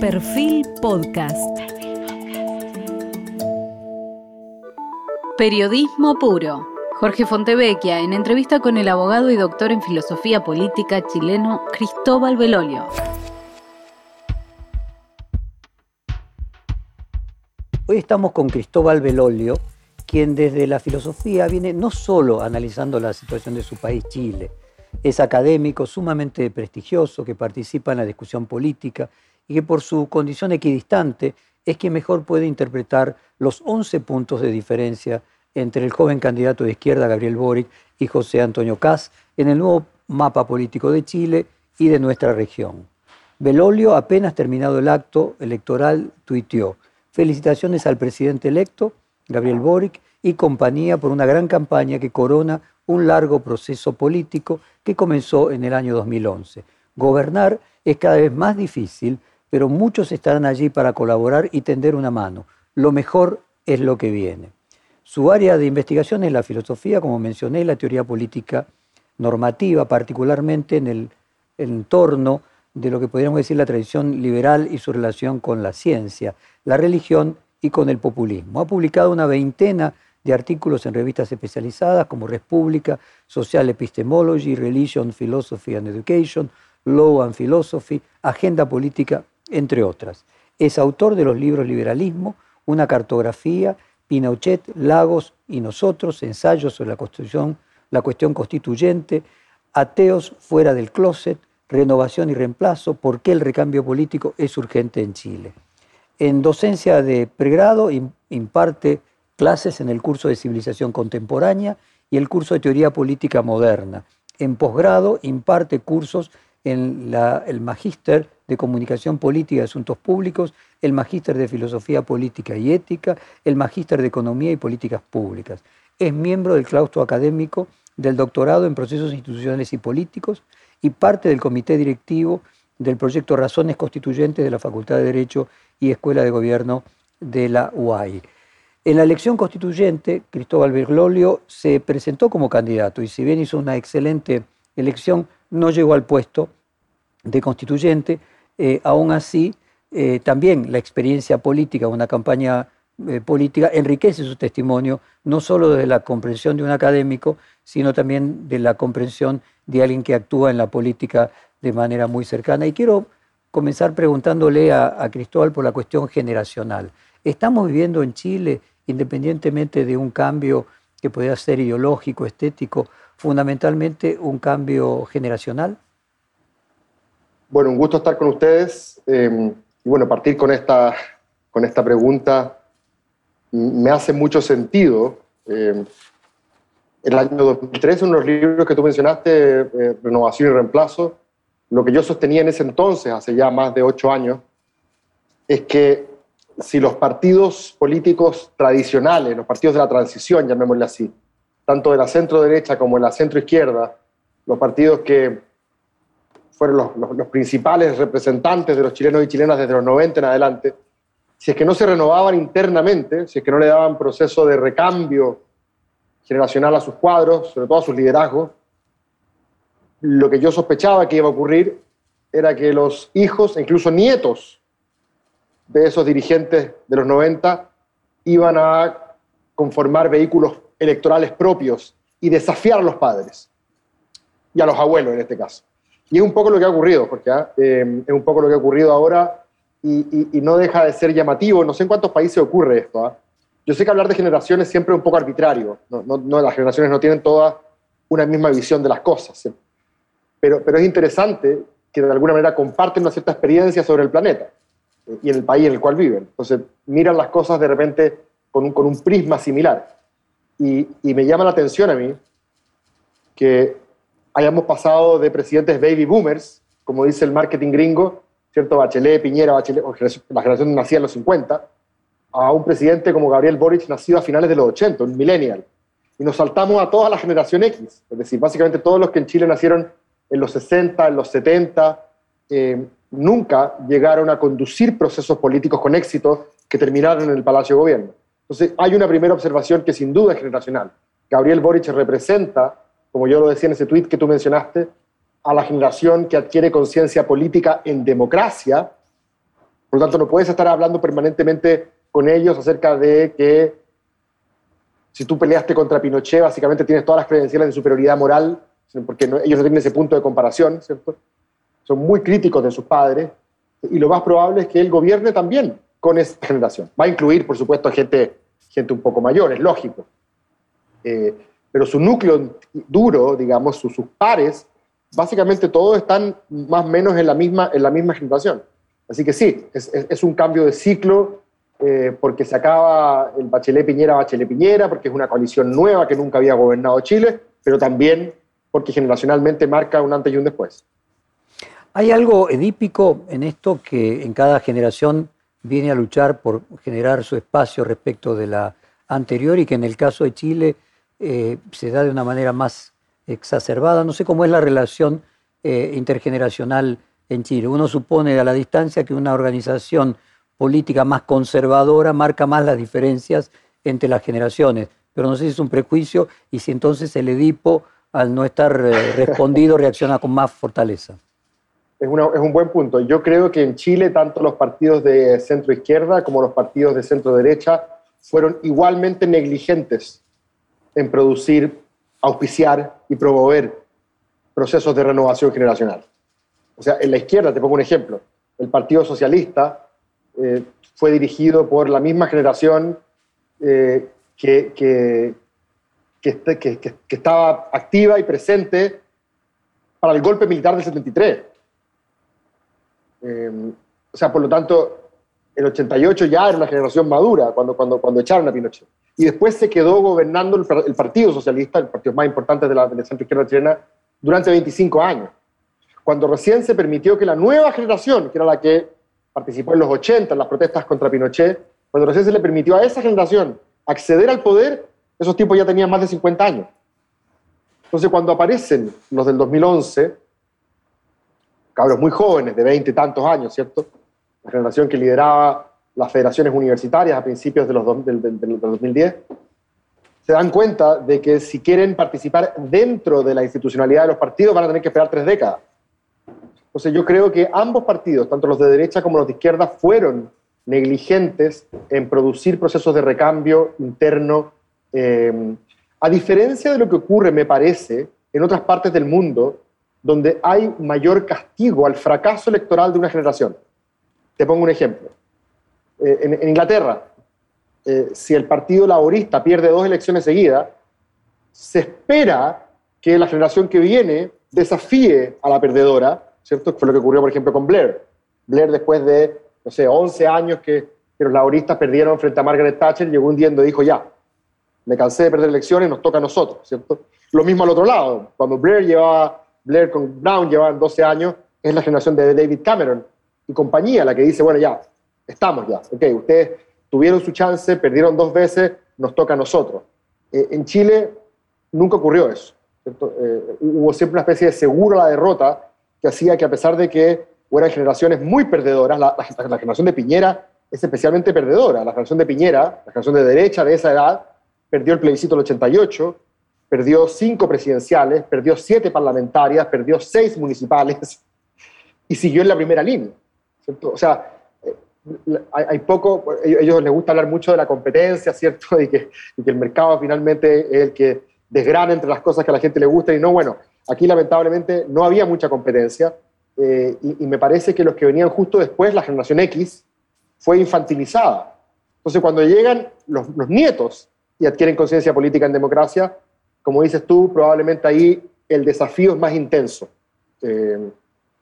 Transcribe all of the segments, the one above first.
Perfil Podcast. Periodismo puro. Jorge Fontevecchia en entrevista con el abogado y doctor en filosofía política chileno Cristóbal Belolio. Hoy estamos con Cristóbal Belolio, quien desde la filosofía viene no solo analizando la situación de su país, Chile, es académico sumamente prestigioso que participa en la discusión política y que por su condición equidistante es quien mejor puede interpretar los 11 puntos de diferencia entre el joven candidato de izquierda Gabriel Boric y José Antonio Caz en el nuevo mapa político de Chile y de nuestra región. Belolio, apenas terminado el acto electoral, tuiteó, felicitaciones al presidente electo, Gabriel Boric, y compañía por una gran campaña que corona un largo proceso político que comenzó en el año 2011. Gobernar es cada vez más difícil, pero muchos estarán allí para colaborar y tender una mano. Lo mejor es lo que viene. Su área de investigación es la filosofía, como mencioné, la teoría política normativa, particularmente en el entorno de lo que podríamos decir la tradición liberal y su relación con la ciencia, la religión y con el populismo. Ha publicado una veintena de artículos en revistas especializadas como República, Social Epistemology, Religion, Philosophy and Education, Law and Philosophy, Agenda Política, entre otras. Es autor de los libros Liberalismo, Una cartografía, Pinochet, Lagos y Nosotros, ensayos sobre la, constitución, la cuestión constituyente, Ateos fuera del closet, Renovación y reemplazo, ¿por qué el recambio político es urgente en Chile? En docencia de pregrado imparte clases en el curso de Civilización Contemporánea y el curso de Teoría Política Moderna. En posgrado imparte cursos en el Magíster de Comunicación Política y Asuntos Públicos, el Magíster de Filosofía Política y Ética, el Magíster de Economía y Políticas Públicas. Es miembro del claustro académico del doctorado en Procesos Institucionales y Políticos y parte del comité directivo del proyecto Razones Constituyentes de la Facultad de Derecho y Escuela de Gobierno de la UAI. En la elección constituyente, Cristóbal Bergoglio se presentó como candidato y si bien hizo una excelente elección, no llegó al puesto de constituyente. Eh, aún así, eh, también la experiencia política, una campaña eh, política, enriquece su testimonio, no solo de la comprensión de un académico, sino también de la comprensión de alguien que actúa en la política de manera muy cercana. Y quiero comenzar preguntándole a Cristóbal por la cuestión generacional. ¿Estamos viviendo en Chile independientemente de un cambio que pueda ser ideológico, estético, fundamentalmente un cambio generacional? Bueno, un gusto estar con ustedes. Eh, y bueno, partir con esta, con esta pregunta me hace mucho sentido. Eh, el año 2003, en los libros que tú mencionaste, eh, Renovación y Reemplazo, lo que yo sostenía en ese entonces, hace ya más de ocho años, es que si los partidos políticos tradicionales, los partidos de la transición, llamémosle así, tanto de la centro derecha como de la centro izquierda, los partidos que fueron los, principales representantes de los chilenos y chilenas desde los 90 en adelante, si es que no se renovaban internamente, si es que no le daban proceso de recambio generacional a sus cuadros, sobre todo a sus liderazgos, lo que yo sospechaba que iba a ocurrir era que los hijos e incluso nietos de esos dirigentes de los 90 iban a conformar vehículos electorales propios y desafiar a los padres y a los abuelos en este caso. Y es un poco lo que ha ocurrido, porque eh, es un poco lo que ha ocurrido ahora y, no deja de ser llamativo. No sé en cuántos países ocurre esto. ¿ah? Yo sé que hablar de generaciones siempre es un poco arbitrario. No, no, las generaciones no tienen todas una misma visión de las cosas. Pero, pero es interesante que de alguna manera comparten una cierta experiencia sobre el planeta y en el país en el cual viven. Entonces, miran las cosas de repente con un, con un prisma similar. Y, y, me llama la atención a mí que hayamos pasado de presidentes baby boomers, como dice el marketing gringo, ¿cierto? Bachelet, Piñera, Bachelet, la generación nacida en los 50, a un presidente como Gabriel Boric, nacido a finales de los 80, un millennial. Y nos saltamos a toda la generación X, es decir, básicamente todos los que en Chile nacieron en los 60, en los 70, eh, nunca llegaron a conducir procesos políticos con éxito que terminaron en el Palacio de Gobierno. Entonces, hay una primera observación que sin duda es generacional. Gabriel Boric representa, como yo lo decía en ese tuit que tú mencionaste, a la generación que adquiere conciencia política en democracia Por lo tanto, no puedes estar hablando permanentemente con ellos acerca de que si tú peleaste contra Pinochet, básicamente tienes todas las credenciales de superioridad moral, porque ellos no tienen ese punto de comparación, ¿cierto? Son muy críticos de sus padres y lo más probable es que él gobierne también con esta generación. Va a incluir, por supuesto, gente, gente un poco mayor, es lógico. Eh, pero su núcleo duro, digamos, sus, pares, básicamente todos están más o menos en la misma, en la misma generación. Así que sí, es, es, un cambio de ciclo eh, porque se acaba el Bachelet Piñera, Bachelet Piñera, porque es una coalición nueva que nunca había gobernado Chile, pero también porque generacionalmente marca un antes y un después. Hay algo edípico en esto que en cada generación viene a luchar por generar su espacio respecto de la anterior y que en el caso de Chile eh, se da de una manera más exacerbada. No sé cómo es la relación eh, intergeneracional en Chile. Uno supone a la distancia que una organización política más conservadora marca más las diferencias entre las generaciones, pero no sé si es un prejuicio y si entonces el Edipo, al no estar eh, respondido, reacciona con más fortaleza. Es, es, un buen punto. Yo creo que en Chile tanto los partidos de centro izquierda como los partidos de centro derecha fueron igualmente negligentes en producir, auspiciar y promover procesos de renovación generacional. O sea, en la izquierda, te pongo un ejemplo, el Partido Socialista eh, fue dirigido por la misma generación eh, que, que, que, estaba activa y presente para el golpe militar del 73. Eh, o sea, por lo tanto, el 88 ya era una generación madura cuando, cuando, cuando echaron a Pinochet y después se quedó gobernando el, Partido Socialista, el partido más importante de la, izquierda chilena, durante 25 años. Cuando recién se permitió que la nueva generación, que era la que participó en los 80 en las protestas contra Pinochet, cuando recién se le permitió a esa generación acceder al poder, esos tipos ya tenían más de 50 años. Entonces, cuando aparecen los del 2011, cabros muy jóvenes, de 20 y tantos años, ¿cierto? La generación que lideraba las federaciones universitarias a principios de los del, 2010, se dan cuenta de que si quieren participar dentro de la institucionalidad de los partidos van a tener que esperar tres décadas. Entonces yo creo que ambos partidos, tanto los de derecha como los de izquierda, fueron negligentes en producir procesos de recambio interno, eh, a diferencia de lo que ocurre, me parece, en otras partes del mundo, donde hay mayor castigo al fracaso electoral de una generación. Te pongo un ejemplo. Eh, en, Inglaterra, eh, si el Partido Laborista pierde dos elecciones seguidas, se espera que la generación que viene desafíe a la perdedora, ¿cierto? Fue lo que ocurrió, por ejemplo, con Blair. Blair, después de, no sé, 11 años que, los laboristas perdieron frente a Margaret Thatcher, llegó un día y dijo, ya, me cansé de perder elecciones, nos toca a nosotros, ¿cierto? Lo mismo al otro lado, cuando Blair llevaba, Blair con Brown llevaban 12 años, es la generación de David Cameron y compañía la que dice, bueno, ya, estamos ya. Ok, ustedes tuvieron su chance, perdieron dos veces, nos toca a nosotros. Eh, en Chile nunca ocurrió eso. Eh, hubo siempre una especie de seguro a la derrota que hacía que a pesar de que eran generaciones muy perdedoras, la, generación de Piñera es especialmente perdedora. La generación de Piñera, la generación de derecha de esa edad, perdió el plebiscito del 88, perdió cinco presidenciales, perdió siete parlamentarias, perdió seis municipales y siguió en la primera línea. O sea, hay, poco, a ellos les gusta hablar mucho de la competencia, ¿cierto? Y que, que, el mercado finalmente es el que desgrana entre las cosas que a la gente le gusta y no, bueno, aquí lamentablemente no había mucha competencia eh, y, me parece que los que venían justo después, la generación X, fue infantilizada. Entonces cuando llegan los, los nietos y adquieren conciencia política en democracia, como dices tú, probablemente ahí el desafío es más intenso, eh,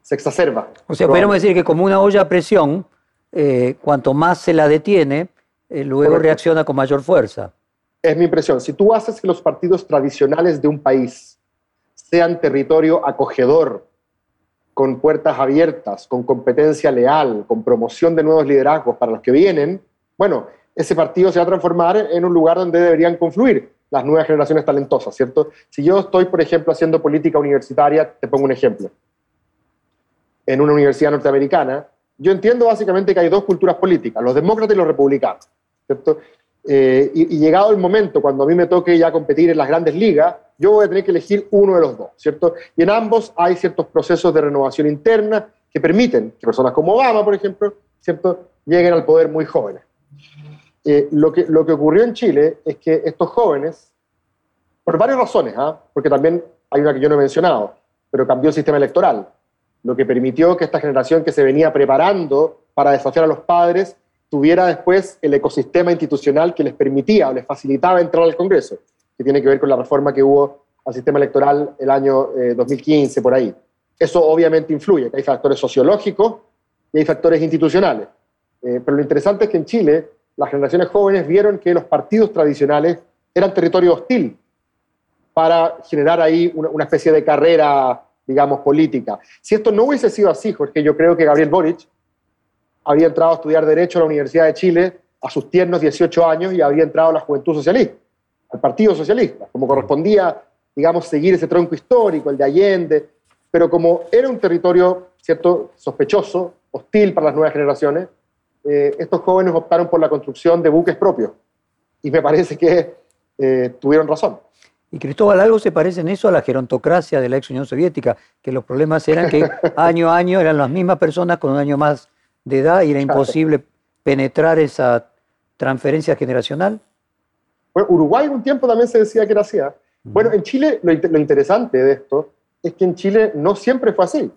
se exacerba. O sea, podríamos decir que como una olla a presión, eh, cuanto más se la detiene, eh, luego reacciona con mayor fuerza. Es mi impresión. Si tú haces que los partidos tradicionales de un país sean territorio acogedor, con puertas abiertas, con competencia leal, con promoción de nuevos liderazgos para los que vienen, bueno, ese partido se va a transformar en un lugar donde deberían confluir las nuevas generaciones talentosas, ¿cierto? Si yo estoy, por ejemplo, haciendo política universitaria, te pongo un ejemplo. En una universidad norteamericana, yo entiendo básicamente que hay dos culturas políticas, los demócratas y los republicanos, ¿cierto? Eh, y, llegado el momento, cuando a mí me toque ya competir en las grandes ligas, yo voy a tener que elegir uno de los dos, ¿cierto? Y en ambos hay ciertos procesos de renovación interna que permiten que personas como Obama, por ejemplo, ¿cierto?, lleguen al poder muy jóvenes. Eh, lo, que, lo que ocurrió en Chile es que estos jóvenes, por varias razones, ¿ah? porque también hay una que yo no he mencionado, pero cambió el sistema electoral, lo que permitió que esta generación que se venía preparando para desafiar a los padres tuviera después el ecosistema institucional que les permitía o les facilitaba entrar al Congreso, que tiene que ver con la reforma que hubo al sistema electoral el año 2015, eh, por ahí. Eso obviamente influye, hay factores sociológicos y hay factores institucionales. Eh, pero lo interesante es que en Chile las generaciones jóvenes vieron que los partidos tradicionales eran territorio hostil para generar ahí una especie de carrera, digamos, política. Si esto no hubiese sido así, porque yo creo que Gabriel Boric había entrado a estudiar Derecho a la Universidad de Chile a sus tiernos 18 años y había entrado a la Juventud Socialista, al Partido Socialista, como correspondía, digamos, seguir ese tronco histórico, el de Allende, pero como era un territorio, ¿cierto?, sospechoso, hostil para las nuevas generaciones, eh, estos jóvenes optaron por la construcción de buques propios. Y me parece que eh, tuvieron razón. Y Cristóbal, algo se parece en eso a la gerontocracia de la ex Unión Soviética, que los problemas eran que año a año eran las mismas personas con un año más de edad y era imposible penetrar esa transferencia generacional? Bueno, Uruguay un tiempo también se decía que era así. ¿ah? Bueno, en Chile lo, interesante de esto es que en Chile no siempre fue así.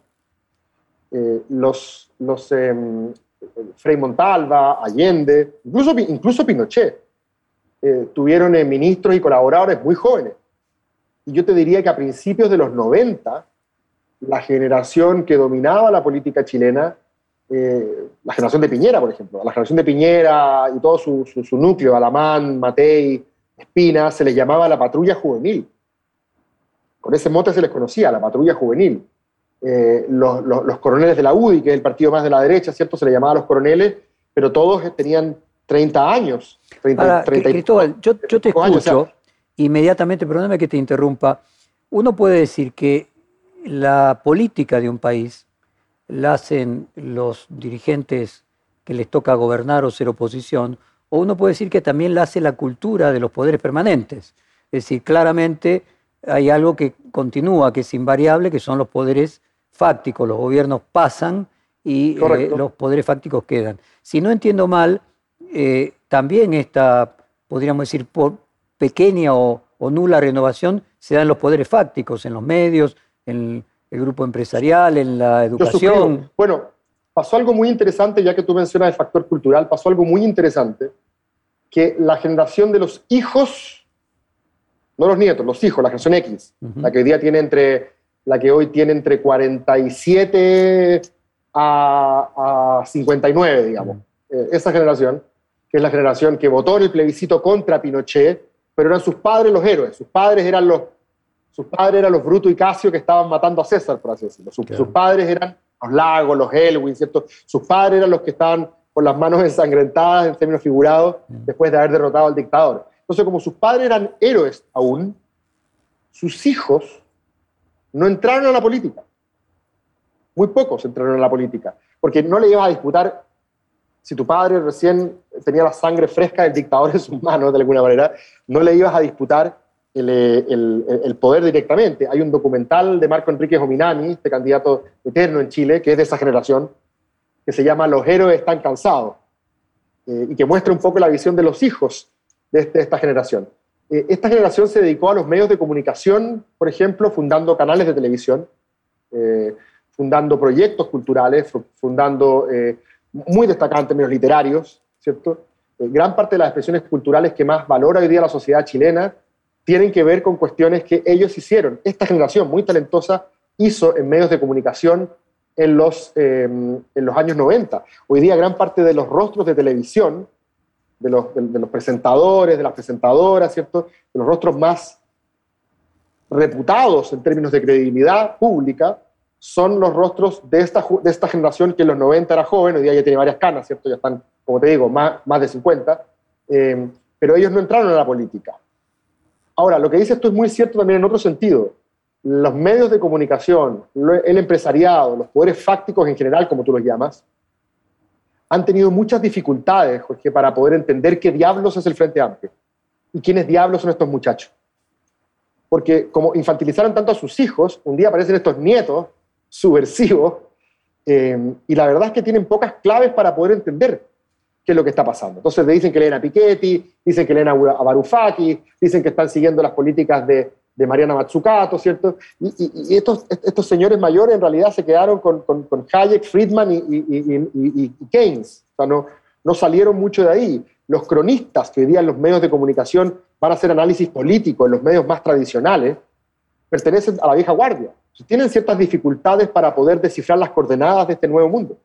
Eh, los los em, Frei Montalva, Allende, incluso, incluso Pinochet, eh, tuvieron eh, ministros y colaboradores muy jóvenes. Y yo te diría que a principios de los 90, la generación que dominaba la política chilena eh, la generación de Piñera, por ejemplo. La generación de Piñera y todo su, su, núcleo, Alamán, Matei, Espina, se les llamaba la patrulla juvenil. Con ese mote se les conocía, la patrulla juvenil. Eh, los, los, coroneles de la UDI, que es el partido más de la derecha, ¿cierto? Se les llamaba a los coroneles, pero todos tenían 30 años. 30, Cristóbal, yo, yo te escucho inmediatamente, perdóname que te interrumpa. Uno puede decir que la política de un país la hacen los dirigentes que les toca gobernar o ser oposición, o uno puede decir que también la hace la cultura de los poderes permanentes. Es decir, claramente hay algo que continúa, que es invariable, que son los poderes fácticos. Los gobiernos pasan y eh, los poderes fácticos quedan. Si no entiendo mal, eh, también esta, podríamos decir, por pequeña o, o, nula renovación se da en los poderes fácticos, en los medios, en el grupo empresarial, en la educación. Bueno, pasó algo muy interesante, ya que tú mencionas el factor cultural, pasó algo muy interesante, que la generación de los hijos, no los nietos, los hijos, la generación X, la que hoy día tiene entre, la que hoy tiene entre 47 a, a 59, digamos. Eh, esa generación, que es la generación que votó en el plebiscito contra Pinochet, pero eran sus padres los héroes, sus padres eran los sus padres eran los Bruto y Casio que estaban matando a César, por así decirlo. Sus, padres eran los Lagos, los Elwin, ¿cierto? Sus padres eran los que estaban con las manos ensangrentadas en términos figurados mm. después de haber derrotado al dictador. Entonces, como sus padres eran héroes aún, sus hijos no entraron a la política. Muy pocos entraron a la política, porque no le ibas a disputar, si tu padre recién tenía la sangre fresca del dictador en sus manos, de alguna manera, no le ibas a disputar eh, el, poder directamente. Hay un documental de Marco Enrique Ominami, este candidato eterno en Chile, que es de esa generación, que se llama Los héroes están cansados, eh, y que muestra un poco la visión de los hijos de, este, esta generación. Eh, esta generación se dedicó a los medios de comunicación, por ejemplo, fundando canales de televisión, fundando proyectos culturales, fundando muy destacados en términos literarios, ¿cierto? gran parte de las expresiones culturales que más valora hoy día la sociedad chilena tienen que ver con cuestiones que ellos hicieron. Esta generación muy talentosa hizo en medios de comunicación en los, em, en los años 90. Hoy día gran parte de los rostros de televisión, de los, de, los presentadores, de las presentadoras, ¿cierto? De los rostros más reputados en términos de credibilidad pública, son los rostros de esta, de esta generación que en los 90 era joven, hoy día ya tiene varias canas, ¿cierto? Ya están, como te digo, más, más de 50, em, pero ellos no entraron a la política. Ahora, lo que dices tú es muy cierto también en otro sentido. Los medios de comunicación, el empresariado, los poderes fácticos en general, como tú los llamas, han tenido muchas dificultades, Jorge, para poder entender qué diablos es el Frente Amplio y quiénes diablos son estos muchachos. Porque como infantilizaron tanto a sus hijos, un día aparecen estos nietos subversivos Eh, y la verdad es que tienen pocas claves para poder entender qué es lo que está pasando. Entonces le dicen que leen a Piketty, dicen que leen a Varoufakis, dicen que están siguiendo las políticas de, de Mariana Mazzucato, ¿cierto? Y, estos, estos, señores mayores en realidad se quedaron con, con, con Hayek, Friedman y, Keynes. O sea, no, no salieron mucho de ahí. Los cronistas que hoy día en los medios de comunicación van a hacer análisis político en los medios más tradicionales, pertenecen a la vieja guardia. Tienen ciertas dificultades para poder descifrar las coordenadas de este nuevo mundo.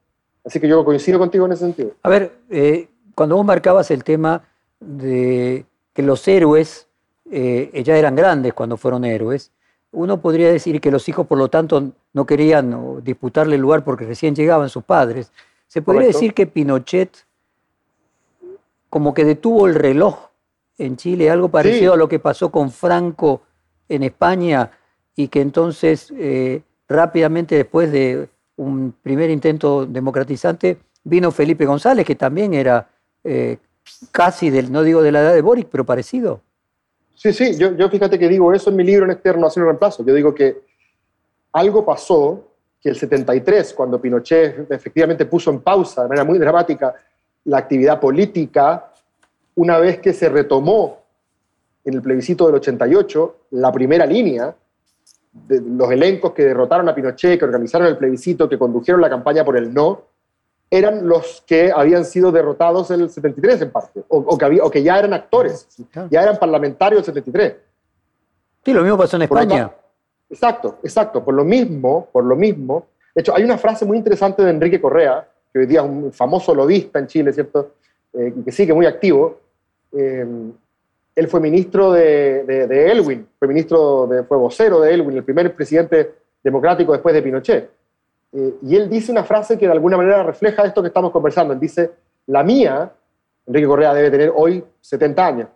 Así que yo coincido contigo en ese sentido. A ver, eh, cuando vos marcabas el tema de que los héroes eh, ya eran grandes cuando fueron héroes, uno podría decir que los hijos, por lo tanto, no querían disputarle el lugar porque recién llegaban sus padres. Se podría decir que Pinochet como que detuvo el reloj en Chile, algo parecido a lo que pasó con Franco en España y que entonces eh, rápidamente después de un primer intento democratizante vino Felipe González, que también era eh, casi del, no digo de la edad de Boric, pero parecido. Sí, sí, yo, yo fíjate que digo eso en mi libro en externo, hacer un reemplazo. Yo digo que algo pasó que el 73, cuando Pinochet efectivamente puso en pausa de manera muy dramática la actividad política, una vez que se retomó en el plebiscito del 88 la primera línea, de los elencos que derrotaron a Pinochet, que organizaron el plebiscito, que condujeron la campaña por el no, eran los que habían sido derrotados en el 73 en parte, o, que, había, o que, ya eran actores, ya eran parlamentarios del 73. Sí, lo mismo pasó en España. exacto, exacto. Por lo mismo, por lo mismo. De hecho, hay una frase muy interesante de Enrique Correa, que hoy día es un famoso lobista en Chile, ¿cierto? Eh, que sigue muy activo. Eh, él fue ministro de, Elwin, fue ministro de, fue vocero de Elwin, el primer presidente democrático después de Pinochet. Eh, y él dice una frase que de alguna manera refleja esto que estamos conversando. Él dice, la mía, Enrique Correa debe tener hoy 70 años,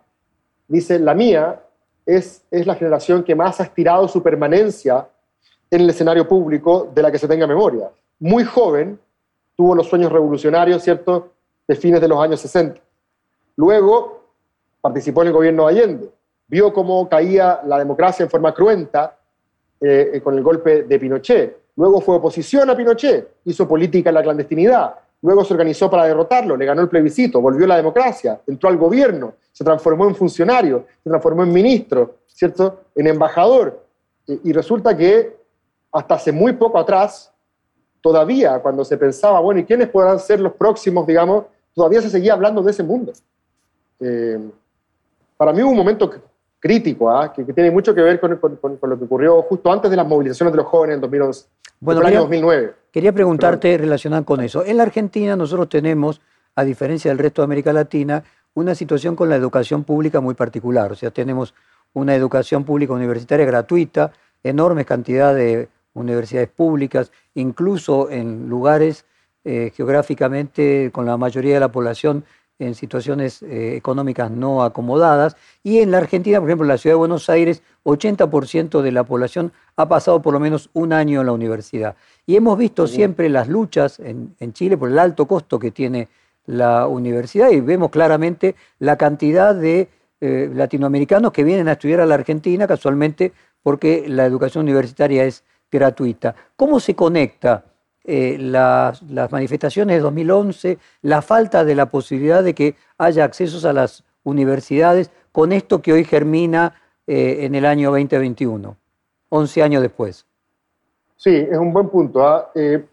dice, la mía es, es la generación que más ha estirado su permanencia en el escenario público de la que se tenga memoria. Muy joven, tuvo los sueños revolucionarios, ¿cierto?, de fines de los años 60. Luego participó en el gobierno de Allende, vio cómo caía la democracia en forma cruenta eh, eh, con el golpe de Pinochet. Luego fue oposición a Pinochet, hizo política en la clandestinidad. Luego se organizó para derrotarlo, le ganó el plebiscito, volvió a la democracia, entró al gobierno, se transformó en funcionario, se transformó en ministro, ¿cierto? En embajador. Y, y resulta que hasta hace muy poco atrás, todavía cuando se pensaba, bueno, ¿y quiénes podrán ser los próximos, digamos? Todavía se seguía hablando de ese mundo. Eh, para mí hubo un momento crítico, ¿ah? que, tiene mucho que ver con, lo que ocurrió justo antes de las movilizaciones de los jóvenes en 2011, bueno, el año 2009. Quería preguntarte relacionado con eso. En la Argentina nosotros tenemos, a diferencia del resto de América Latina, una situación con la educación pública muy particular. O sea, tenemos una educación pública universitaria gratuita, enormes cantidad de universidades públicas, incluso en lugares eh, geográficamente con la mayoría de la población en situaciones eh, económicas no acomodadas. Y en la Argentina, por ejemplo, en la ciudad de Buenos Aires, 80% de la población ha pasado por lo menos un año en la universidad. Y hemos visto siempre las luchas en, Chile por el alto costo que tiene la universidad y vemos claramente la cantidad de eh, latinoamericanos que vienen a estudiar a la Argentina casualmente porque la educación universitaria es gratuita. ¿Cómo se conecta eh, las, manifestaciones de 2011, la falta de la posibilidad de que haya accesos a las universidades con esto que hoy germina eh, en el año 2021, 11 años después. Sí, es un buen punto. ¿ah? Eh,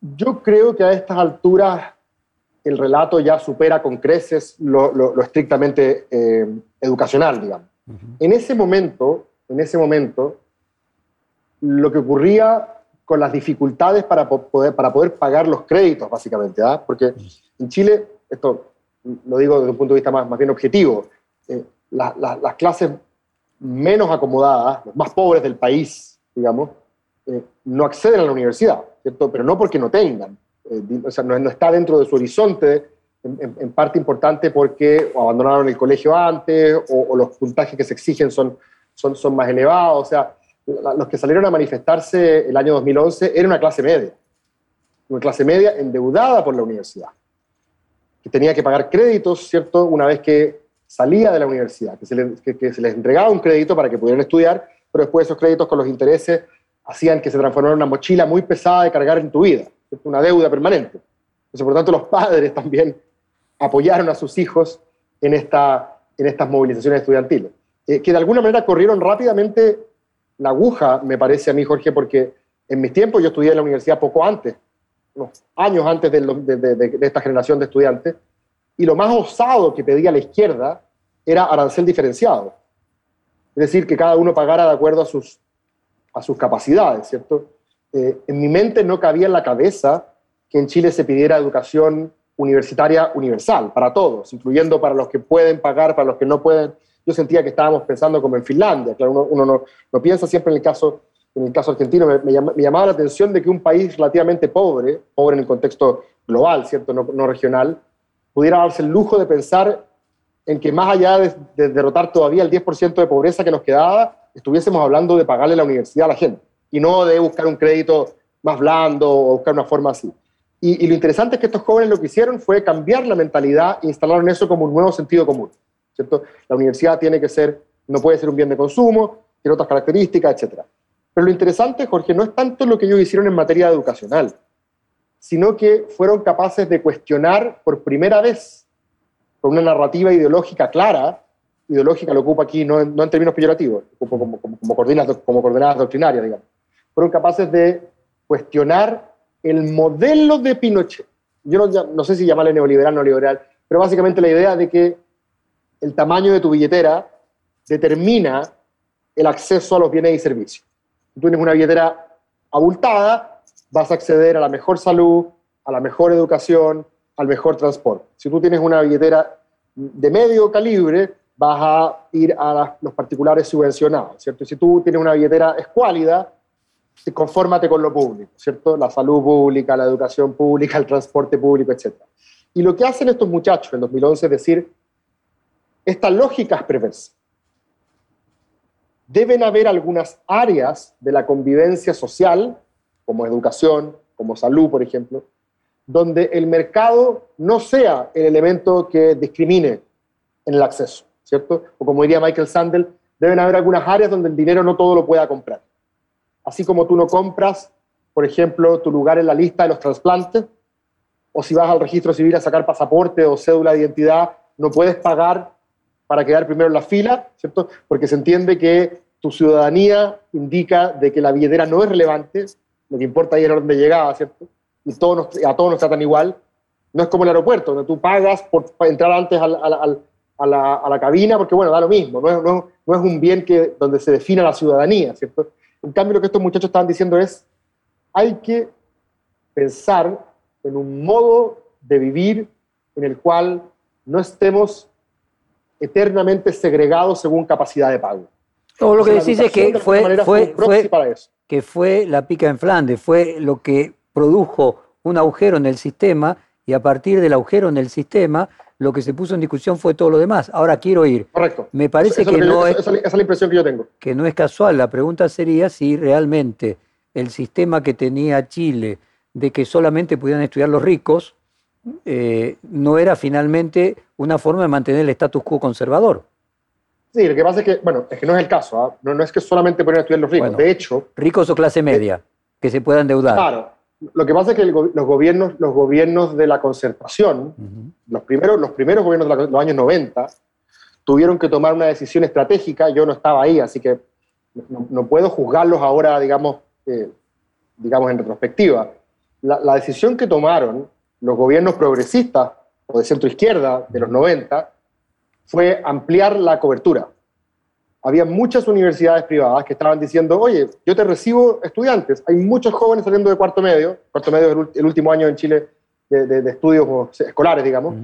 yo creo que a estas alturas el relato ya supera con creces lo, estrictamente educacional, digamos. En ese momento, en ese momento, lo que ocurría con las dificultades para poder, para poder pagar los créditos, básicamente. ¿ah? Porque en Chile, esto lo digo desde un punto de vista más, más bien objetivo, eh, las clases menos acomodadas, los más pobres del país, digamos, eh, no acceden a la universidad, ¿cierto? pero no porque no tengan. Eh, o sea, no, está dentro de su horizonte, en, parte importante porque abandonaron el colegio antes o, o, los puntajes que se exigen son, son, son más elevados. O sea, los que salieron a manifestarse el año 2011 era una clase media, una clase media endeudada por la universidad, que tenía que pagar créditos, ¿cierto?, una vez que salía de la universidad, que se, les, entregaba un crédito para que pudieran estudiar, pero después esos créditos con los intereses hacían que se transformara en una mochila muy pesada de cargar en tu vida. una deuda permanente. Por lo tanto, los padres también apoyaron a sus hijos en, esta, en estas movilizaciones estudiantiles, eh, que de alguna manera corrieron rápidamente la aguja, me parece a mí, Jorge, porque en mis tiempos yo estudié en la universidad poco antes, unos años antes de, esta generación de estudiantes, y lo más osado que pedía la izquierda era arancel diferenciado. Es decir, que cada uno pagara de acuerdo a sus, a sus capacidades, ¿cierto? Eh, en mi mente no cabía en la cabeza que en Chile se pidiera educación universitaria universal para todos, incluyendo para los que pueden pagar, para los que no pueden. Yo sentía que estábamos pensando como en Finlandia. Claro, uno, no, no, piensa siempre en el caso, en el caso argentino. Me, me, llamaba la atención de que un país relativamente pobre, pobre en el contexto global, ¿cierto? No, no regional, pudiera darse el lujo de pensar en que más allá de, derrotar todavía el 10% de pobreza que nos quedaba, estuviésemos hablando de pagarle la universidad a la gente y no de buscar un crédito más blando o buscar una forma así. Y, lo interesante es que estos jóvenes lo que hicieron fue cambiar la mentalidad e instalaron eso como un nuevo sentido común. ¿Cierto? La universidad tiene que ser, no puede ser un bien de consumo, tiene otras características, etc. Pero lo interesante, Jorge, no es tanto lo que ellos hicieron en materia educacional, sino que fueron capaces de cuestionar por primera vez con una narrativa ideológica clara, ideológica lo ocupo aquí no en, términos peyorativos, como, como, coordenadas, como coordenadas doctrinarias, digamos, fueron capaces de cuestionar el modelo de Pinochet. Yo no, no sé si llamarle neoliberal o no neoliberal, pero básicamente la idea de que el tamaño de tu billetera determina el acceso a los bienes y servicios. Si tú tienes una billetera abultada, vas a acceder a la mejor salud, a la mejor educación, al mejor transporte. Si tú tienes una billetera de medio calibre, vas a ir a los particulares subvencionados, ¿cierto? Si tú tienes una billetera escuálida, confórmate con lo público, ¿cierto? La salud pública, la educación pública, el transporte público, etc. Y lo que hacen estos muchachos en 2011 es decir, esta lógica es perversa. Deben haber algunas áreas de la convivencia social, como educación, como salud, por ejemplo, donde el mercado no sea el elemento que discrimine en el acceso, ¿cierto? O como diría Michael Sandel, deben haber algunas áreas donde el dinero no todo lo pueda comprar. Así como tú no compras, por ejemplo, tu lugar en la lista de los trasplantes, o si vas al registro civil a sacar pasaporte o cédula de identidad, no puedes pagar para quedar primero en la fila, ¿cierto? Porque se entiende que tu ciudadanía indica de que la billetera no es relevante, lo que importa ahí es el orden de llegada, ¿cierto? y todos a todos nos tratan igual. No es como el aeropuerto, donde tú pagas por entrar antes a, la, a, la, cabina, porque bueno, da lo mismo, no es, no es un bien que, donde se defina la ciudadanía, ¿cierto? En cambio, lo que estos muchachos estaban diciendo es, hay que pensar en un modo de vivir en el cual no estemos eternamente segregados según capacidad de pago. Todo lo que decís es que fue, fue, fue, que fue la pica en Flandes, fue lo que produjo un agujero en el sistema y a partir del agujero en el sistema lo que se puso en discusión fue todo lo demás. Ahora quiero ir. Correcto. Me parece que, no es, esa, es la impresión que yo tengo. Que no es casual. La pregunta sería si realmente el sistema que tenía Chile de que solamente pudieran estudiar los ricos eh, no era finalmente una forma de mantener el status quo conservador. Sí, lo que pasa es que, bueno, es que no es el caso. ¿ah? No, no, es que solamente pudieran estudiar los ricos. de hecho. Ricos o clase media, que se puedan endeudar. Claro. Lo que pasa es que los, gobiernos, los gobiernos de la concertación, los, primeros, los primeros gobiernos de los años 90, tuvieron que tomar una decisión estratégica. Yo no estaba ahí, así que no, puedo juzgarlos ahora, digamos, eh, digamos en retrospectiva. La, la, decisión que tomaron los gobiernos progresistas o de centro izquierda de los 90 fue ampliar la cobertura había muchas universidades privadas que estaban diciendo, oye, yo te recibo estudiantes. Hay muchos jóvenes saliendo de cuarto medio, cuarto medio es el, último año en Chile de, estudios escolares, digamos,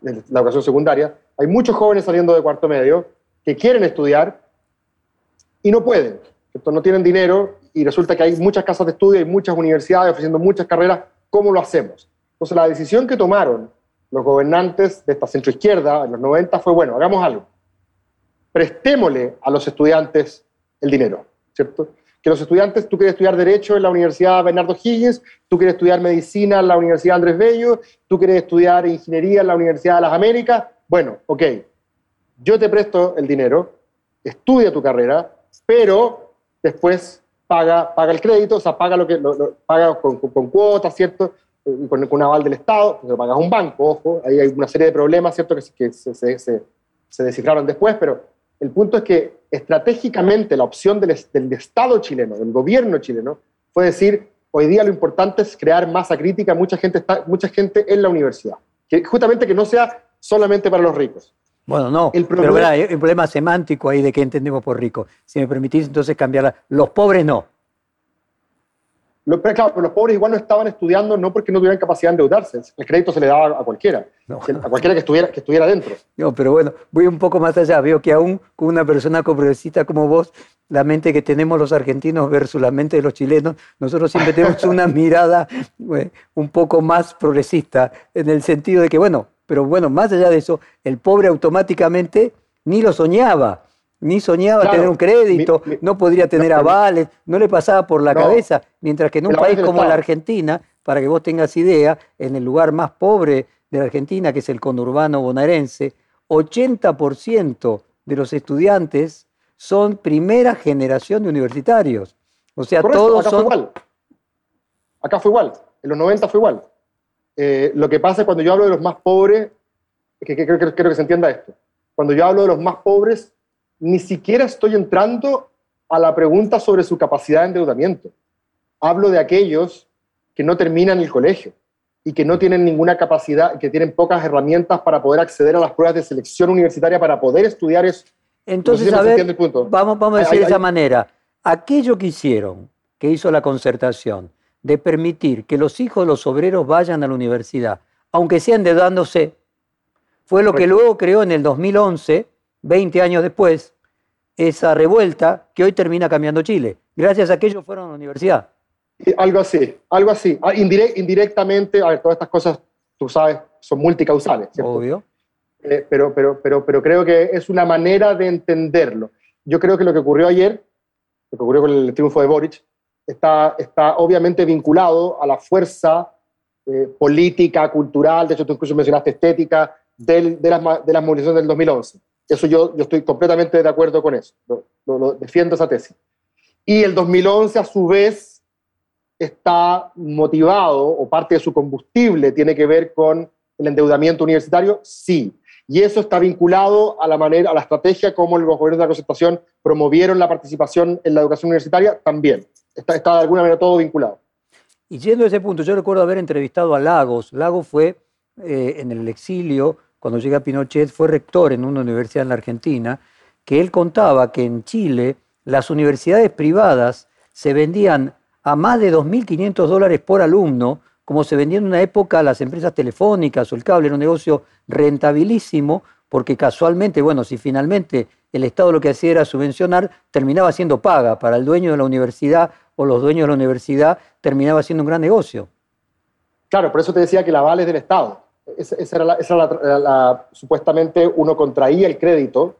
de la educación secundaria. Hay muchos jóvenes saliendo de cuarto medio que quieren estudiar y no pueden. No tienen dinero y resulta que hay muchas casas de estudio y muchas universidades ofreciendo muchas carreras. ¿Cómo lo hacemos? Entonces la decisión que tomaron los gobernantes de esta centroizquierda en los 90 fue, bueno, hagamos algo prestémosle a los estudiantes el dinero, ¿cierto? Que los estudiantes, tú quieres estudiar Derecho en la Universidad Bernardo Higgins, tú quieres estudiar Medicina en la Universidad Andrés Bello, tú quieres estudiar Ingeniería en la Universidad de las Américas, bueno, ok, yo te presto el dinero, estudia tu carrera, pero después paga, paga el crédito, o sea, paga, lo que, paga con, con, cuotas, ¿cierto? Con, con, un aval del Estado, lo pagas un banco, ojo, ahí hay una serie de problemas, ¿cierto? Que, que se, se, se, se descifraron después, pero el punto es que estratégicamente la opción del, del, Estado chileno, del gobierno chileno, fue decir, hoy día lo importante es crear masa crítica, mucha gente, está, mucha gente en la universidad, que justamente que no sea solamente para los ricos. Bueno, no, el problema, pero hay un problema semántico ahí de qué entendemos por rico. Si me permitís entonces cambiarla. Los pobres no. Lo, claro, pero los pobres igual no estaban estudiando no porque no tuvieran capacidad de endeudarse. El crédito se le daba a cualquiera, a cualquiera que estuviera, que estuviera dentro. No, pero bueno, voy un poco más allá. Veo que aún con una persona progresista como vos, la mente que tenemos los argentinos versus la mente de los chilenos, nosotros siempre tenemos una mirada eh, un poco más progresista, en el sentido de que, bueno, pero bueno, más allá de eso, el pobre automáticamente ni lo soñaba, ni soñaba tener un crédito, no podría tener avales, no le pasaba por la cabeza, mientras que en un país como la Argentina, para que vos tengas idea, en el lugar más pobre de la Argentina, que es el conurbano bonaerense, 80% de los estudiantes son primera generación de universitarios. O sea, todos acá son... Fue igual. Acá fue igual, en los 90 fue igual. Eh, lo que pasa es cuando yo hablo de los más pobres, que, creo que se entienda esto, cuando yo hablo de los más pobres, ni siquiera estoy entrando a la pregunta sobre su capacidad de endeudamiento. Hablo de aquellos que no terminan el colegio y que no tienen ninguna capacidad, que tienen pocas herramientas para poder acceder a las pruebas de selección universitaria para poder estudiar eso. Entonces, a ver, vamos, vamos a decir de esa manera, aquello que hicieron, que hizo la concertación, de permitir que los hijos de los obreros vayan a la universidad, aunque sea endeudándose, fue lo que luego creó en el 2011, 20 años después, esa revuelta que hoy termina cambiando Chile. Gracias a que ellos fueron a la universidad. Algo así, algo así. Ah, indirectamente, a ver, todas estas cosas, tú sabes, son multicausales. ¿cierto? Obvio. Eh, pero, pero, pero, pero creo que es una manera de entenderlo. Yo creo que lo que ocurrió ayer, lo que ocurrió con el triunfo de Boric, está, está obviamente vinculado a la fuerza eh, política, cultural, de hecho tú incluso mencionaste estética, de, las, de las movilizaciones del 2011. Eso yo, yo estoy completamente de acuerdo con eso, defiendo esa tesis. Y el 2011 a su vez está motivado, o parte de su combustible tiene que ver con el endeudamiento universitario, sí. Y eso está vinculado a la manera, a la estrategia como los gobiernos de la concertación promovieron la participación en la educación universitaria, también está, está de alguna manera todo vinculado. Y yendo a ese punto, yo recuerdo haber entrevistado a Lagos. Lagos fue eh, en el exilio, cuando llega Pinochet, fue rector en una universidad en la Argentina, que él contaba que en Chile las universidades privadas se vendían a más de 2.500 dólares por alumno, como se vendían en una época las empresas telefónicas o el cable, era un negocio rentabilísimo, porque casualmente, bueno, si finalmente el Estado lo que hacía era subvencionar, terminaba siendo paga para el dueño de la universidad o los dueños de la universidad, terminaba siendo un gran negocio. Claro, por eso te decía que la aval es del Estado. Esa, era, la, supuestamente uno contraía el crédito,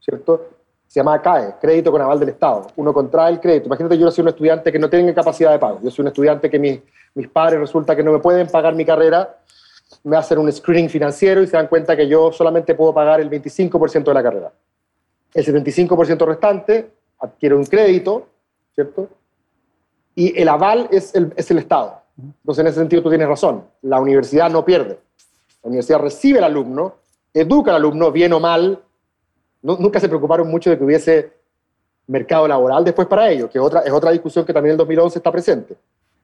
¿cierto? Se llama CAE, crédito con aval del Estado. Uno contrae el crédito. Imagínate, yo soy un estudiante que no tiene capacidad de pago. Yo soy un estudiante que mis, mis padres resulta que no me pueden pagar mi carrera, me hacen un screening financiero y se dan cuenta que yo solamente puedo pagar el 25% de la carrera el 75% restante adquiere un crédito, ¿cierto? Y el aval es el, es el Estado. Entonces, en ese sentido, tú tienes razón. La universidad no pierde. La universidad recibe al alumno, educa al alumno, bien o mal. nunca se preocuparon mucho de que hubiese mercado laboral después para ello, que es otra discusión que también en el 2011 está presente.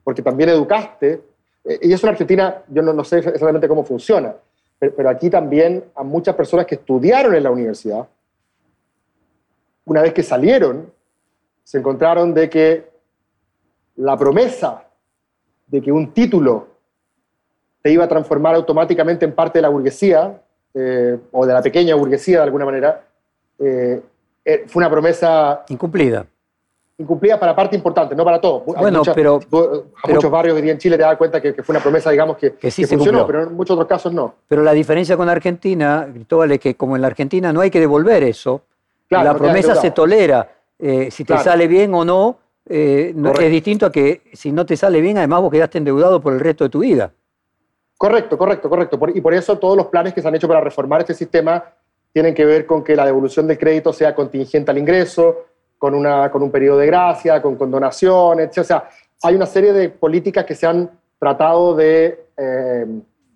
Porque también educaste, eh, y eso en Argentina, yo no, no sé exactamente cómo funciona, pero aquí también a muchas personas que estudiaron en la universidad, una vez que salieron, se encontraron de que la promesa de que un título te iba a transformar automáticamente en parte de la burguesía, eh, o de la pequeña burguesía de alguna manera, eh, eh, fue una promesa... Incumplida. Incumplida para parte importante, no para todo. Bueno, pero... A muchos barrios hoy en Chile te das cuenta que, fue una promesa, digamos, que, que, sí funcionó, pero en muchos otros casos no. Pero la diferencia con Argentina, Cristóbal, es que como en la Argentina no hay que devolver eso, la promesa se tolera. Eh, si te sale bien o no, eh, es distinto a que si no te sale bien, además vos quedaste endeudado por el resto de tu vida. Correcto, correcto, correcto. y por eso todos los planes que se han hecho para reformar este sistema tienen que ver con que la devolución del crédito sea contingente al ingreso, con, una, con un periodo de gracia, con condonaciones, o sea, hay una serie de políticas que se han tratado de eh,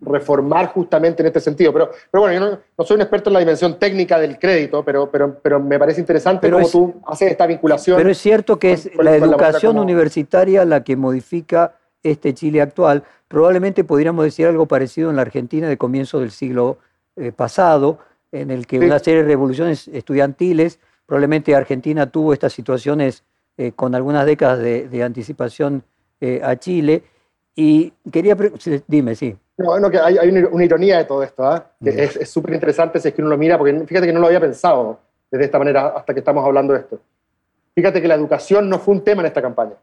reformar justamente en este sentido. Pero, pero bueno, yo no, soy un experto en la dimensión técnica del crédito, pero, pero, pero me parece interesante cómo tú haces esta vinculación. Pero es cierto que es la educación universitaria la que modifica este Chile actual. Probablemente podríamos decir algo parecido en la Argentina de comienzo del siglo eh, pasado, en el que una serie de revoluciones estudiantiles, probablemente Argentina tuvo estas situaciones eh, con algunas décadas de, anticipación eh, a Chile. Y quería, dime, sí. No, que hay, una, ironía de todo esto, que es súper interesante si es que uno lo mira, porque fíjate que no lo había pensado de esta manera hasta que estamos hablando de esto. Fíjate que la educación no fue un tema en esta campaña.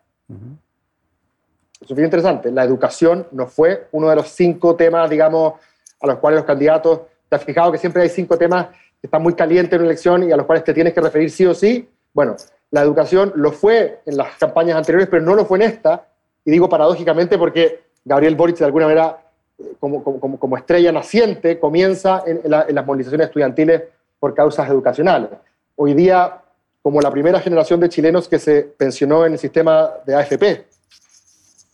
Eso es interesante. La educación no fue uno de los cinco temas, digamos, a los cuales los candidatos, te has fijado que siempre hay cinco temas que están muy calientes en una elección y a los cuales te tienes que referir sí o sí. Bueno, la educación lo fue en las campañas anteriores, pero no lo fue en esta. Y digo paradójicamente porque Gabriel Boric de alguna manera, eh, como, como, como estrella naciente, comienza en, en las movilizaciones estudiantiles por causas educacionales. Hoy día, como la primera generación de chilenos que se pensionó en el sistema de AFP,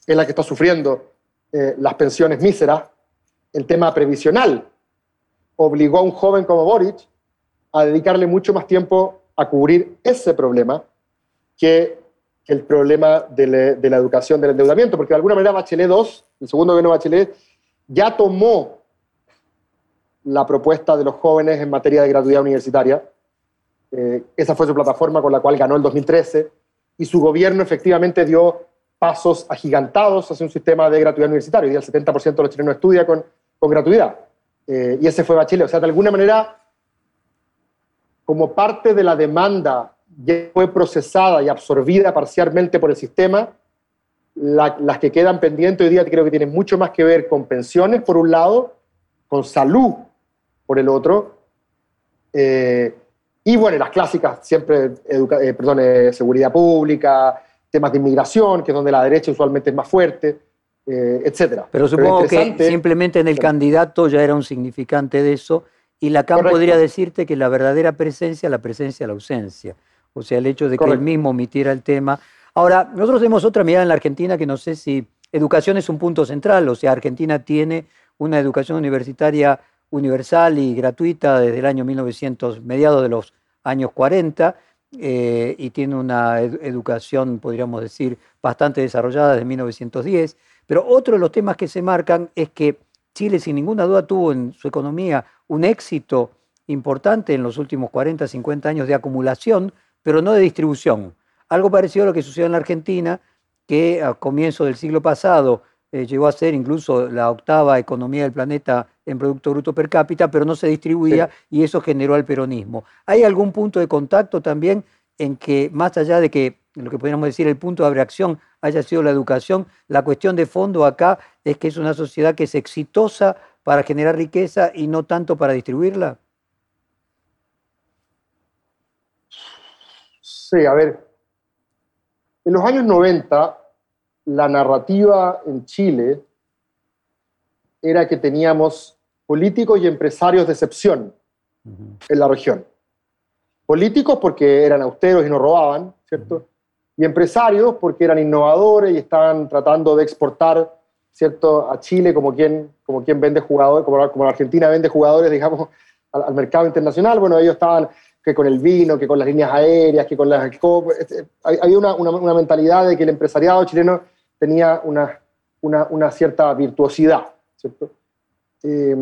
es la que está sufriendo eh, las pensiones míseras, el tema previsional obligó a un joven como Boric a dedicarle mucho más tiempo a cubrir ese problema que el problema de, la educación del endeudamiento, porque de alguna manera Bachelet 2, el segundo gobierno de Bachelet, ya tomó la propuesta de los jóvenes en materia de gratuidad universitaria. Eh, esa fue su plataforma con la cual ganó el 2013 y su gobierno efectivamente dio pasos agigantados hacia un sistema de gratuidad universitaria. y el 70% de los chilenos estudia con, con gratuidad. Eh, y ese fue Bachelet. O sea, de alguna manera, como parte de la demanda ya fue procesada y absorbida parcialmente por el sistema, las que quedan pendientes hoy día creo que tienen mucho más que ver con pensiones, por un lado, con salud, por el otro, eh, y bueno, las clásicas, siempre, eh, perdón, seguridad pública, temas de inmigración, que es donde la derecha usualmente es más fuerte, eh, etcétera. Pero supongo que simplemente en el candidato ya era un significante de eso, y Lacan podría decirte que la verdadera presencia, la presencia, la ausencia. O sea, el hecho de que él mismo omitiera el tema. Ahora, nosotros tenemos otra mirada en la Argentina que no sé si educación es un punto central, o sea, Argentina tiene una educación universitaria universal y gratuita desde el año 1900, mediados de los años 40, eh, y tiene una educación, podríamos decir, bastante desarrollada desde 1910. Pero otro de los temas que se marcan es que Chile, sin ninguna duda, tuvo en su economía un éxito importante en los últimos 40, 50 años de acumulación, pero no de distribución. Algo parecido a lo que sucedió en la Argentina, que a comienzo del siglo pasado eh, llegó a ser incluso la octava economía del planeta en Producto Bruto Per cápita, pero no se distribuía y eso generó el peronismo. ¿Hay algún punto de contacto también en que, más allá de que lo que podríamos decir el punto de reacción haya sido la educación, la cuestión de fondo acá es que es una sociedad que es exitosa para generar riqueza y no tanto para distribuirla? Sí, a ver, en los años 90 la narrativa en Chile era que teníamos políticos y empresarios de excepción en la región. Políticos porque eran austeros y no robaban, ¿cierto? Y empresarios porque eran innovadores y estaban tratando de exportar, ¿cierto? A Chile como quien, como quien vende jugadores, como, como la Argentina vende jugadores, digamos, al, mercado internacional. Bueno, ellos estaban que con el vino, que con las líneas aéreas, que con las... Este, había una, una, una mentalidad de que el empresariado chileno tenía una, una, cierta virtuosidad, ¿cierto? Eh,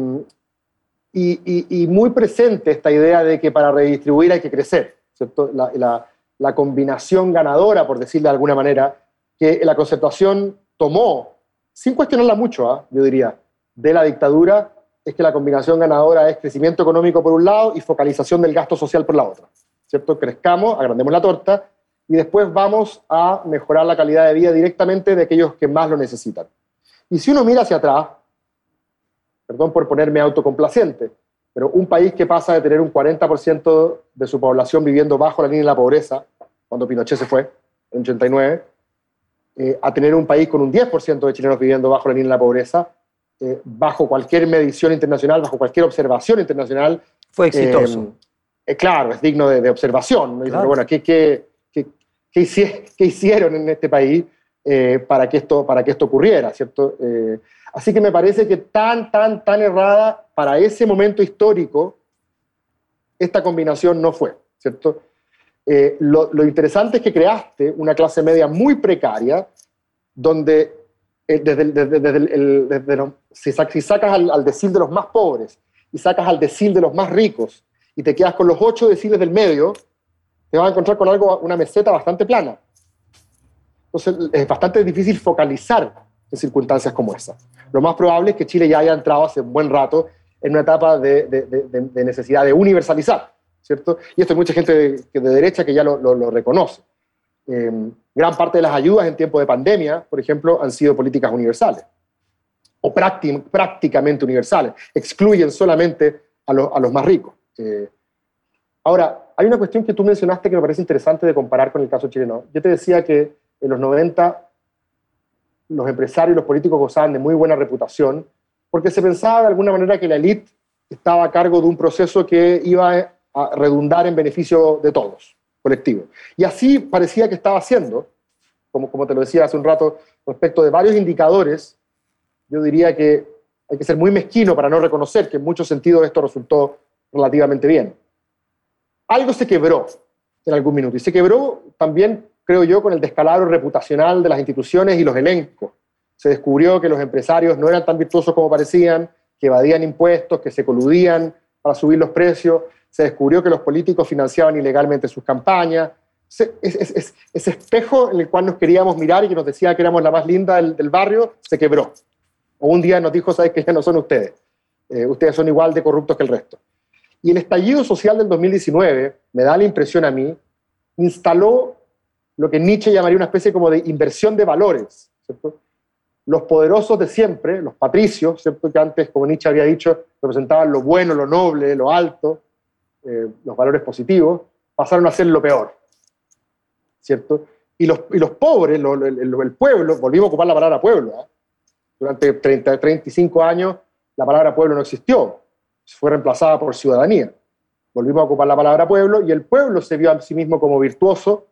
y, muy presente esta idea de que para redistribuir hay que crecer, ¿cierto? La, la, combinación ganadora, por decirlo de alguna manera, que la concertación tomó, sin cuestionarla mucho, ¿ah? yo diría, de la dictadura, es que la combinación ganadora es crecimiento económico por un lado y focalización del gasto social por la otra. ¿cierto? Crezcamos, agrandemos la torta y después vamos a mejorar la calidad de vida directamente de aquellos que más lo necesitan. Y si uno mira hacia atrás, perdón por ponerme autocomplaciente, pero un país que pasa de tener un 40% de su población viviendo bajo la línea de la pobreza, cuando Pinochet se fue, en 89, eh, a tener un país con un 10% de chilenos viviendo bajo la línea de la pobreza, eh, bajo cualquier medición internacional, bajo cualquier observación internacional. Fue exitoso. Eh, claro, es digno de, observación. Bueno, ¿qué, qué, qué, hicieron en este país eh, para, que esto, para que esto ocurriera, ¿cierto? Eh, así que me parece que tan, tan, tan errada para ese momento histórico, esta combinación no fue, ¿cierto? Eh, lo, interesante es que creaste una clase media muy precaria, donde desde, desde, si, sacas al, al decil de los más pobres y sacas al decil de los más ricos y te quedas con los ocho deciles del medio, te vas a encontrar con algo, una meseta bastante plana. Entonces es bastante difícil focalizar en circunstancias como esa. Lo más probable es que Chile ya haya entrado hace un buen rato en una etapa de, de, necesidad de universalizar, ¿cierto? Y esto hay mucha gente de, de derecha que ya lo, lo, reconoce. Em, gran parte de las ayudas en tiempo de pandemia, por ejemplo, han sido políticas universales o prácticamente universales, excluyen solamente a, a los más ricos. Eh, ahora, hay una cuestión que tú mencionaste que me parece interesante de comparar con el caso chileno. Yo te decía que en los 90 los empresarios y los políticos gozaban de muy buena reputación porque se pensaba de alguna manera que la élite estaba a cargo de un proceso que iba a redundar en beneficio de todos, colectivo. Y así parecía que estaba haciendo, como, como te lo decía hace un rato, respecto de varios indicadores, yo diría que hay que ser muy mezquino para no reconocer que en muchos sentidos esto resultó relativamente bien. Algo se quebró en algún minuto y se quebró también, creo yo, con el descalabro reputacional de las instituciones y los elencos. Se descubrió que los empresarios no eran tan virtuosos como parecían, que evadían impuestos, que se coludían para subir los precios. Se descubrió que los políticos financiaban ilegalmente sus campañas. Ese, espejo en el cual nos queríamos mirar y que nos decía que éramos la más linda del, barrio, se quebró. O un día nos dijo, sabes que ya no son ustedes. Eh, ustedes son igual de corruptos que el resto. Y el estallido social del 2019, me da la impresión a mí, instaló lo que Nietzsche llamaría una especie como de inversión de valores. Los poderosos de siempre, los patricios, ¿cierto? que antes, como Nietzsche había dicho, representaban lo bueno, lo noble, lo alto, eh, los valores positivos, pasaron a ser lo peor. ¿cierto? Y los, pobres, el, pueblo, volvimos a ocupar la palabra pueblo. ¿eh? Durante 30, 35 años la palabra pueblo no existió fue reemplazada por ciudadanía. Volvimos a ocupar la palabra pueblo y el pueblo se vio a sí mismo como virtuoso,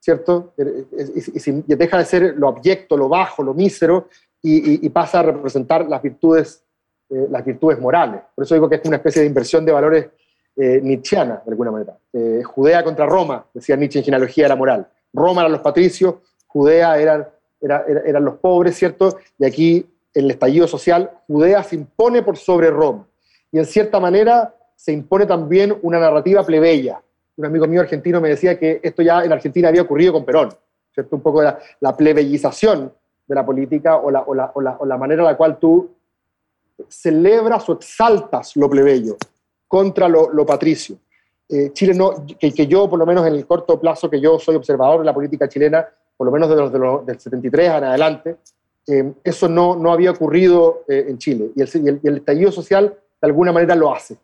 ¿cierto? Y, deja de ser lo abyecto, lo bajo, lo mísero y, pasa a representar las virtudes, eh, las virtudes morales. Por eso digo que es una especie de inversión de valores eh, de alguna manera. Eh, Judea contra Roma, decía Nietzsche en genealogía de la moral. Roma eran los patricios, Judea eran, eran los pobres, ¿cierto? Y aquí, el estallido social, Judea se impone por sobre Roma y en cierta manera se impone también una narrativa plebeya. Un amigo mío argentino me decía que esto ya en Argentina había ocurrido con Perón, ¿cierto? Un poco la, la plebeyización de la política o la, o, la, o la, manera en la cual tú celebras o exaltas lo plebeyo contra lo, lo patricio. Eh, Chile no, que, que, yo, por lo menos en el corto plazo que yo soy observador de la política chilena, por lo menos de los, de los del 73 en adelante, eh, eso no, no había ocurrido eh, en Chile. Y el, y el, y el estallido social de alguna manera lo hace.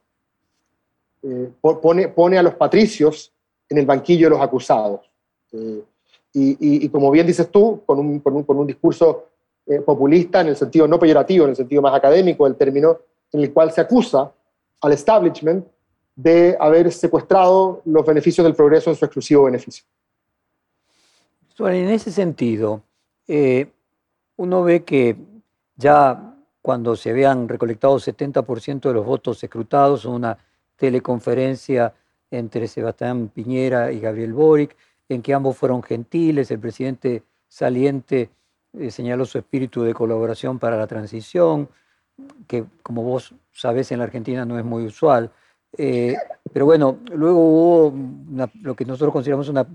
Eh, pone, pone a los patricios en el banquillo de los acusados. Eh, y, como bien dices tú, con un, con un, con un discurso eh, populista en el sentido no peyorativo, en el sentido más académico del término, en el cual se acusa al establishment de haber secuestrado los beneficios del progreso en su exclusivo beneficio. En ese sentido, uno ve que ya cuando se habían recolectado 70% de los votos escrutados, una teleconferencia entre Sebastián Piñera y Gabriel Boric, en que ambos fueron gentiles, el presidente saliente eh, señaló su espíritu de colaboración para la transición, que como vos sabés en la Argentina no es muy usual. Eh, pero bueno, luego hubo lo que nosotros consideramos una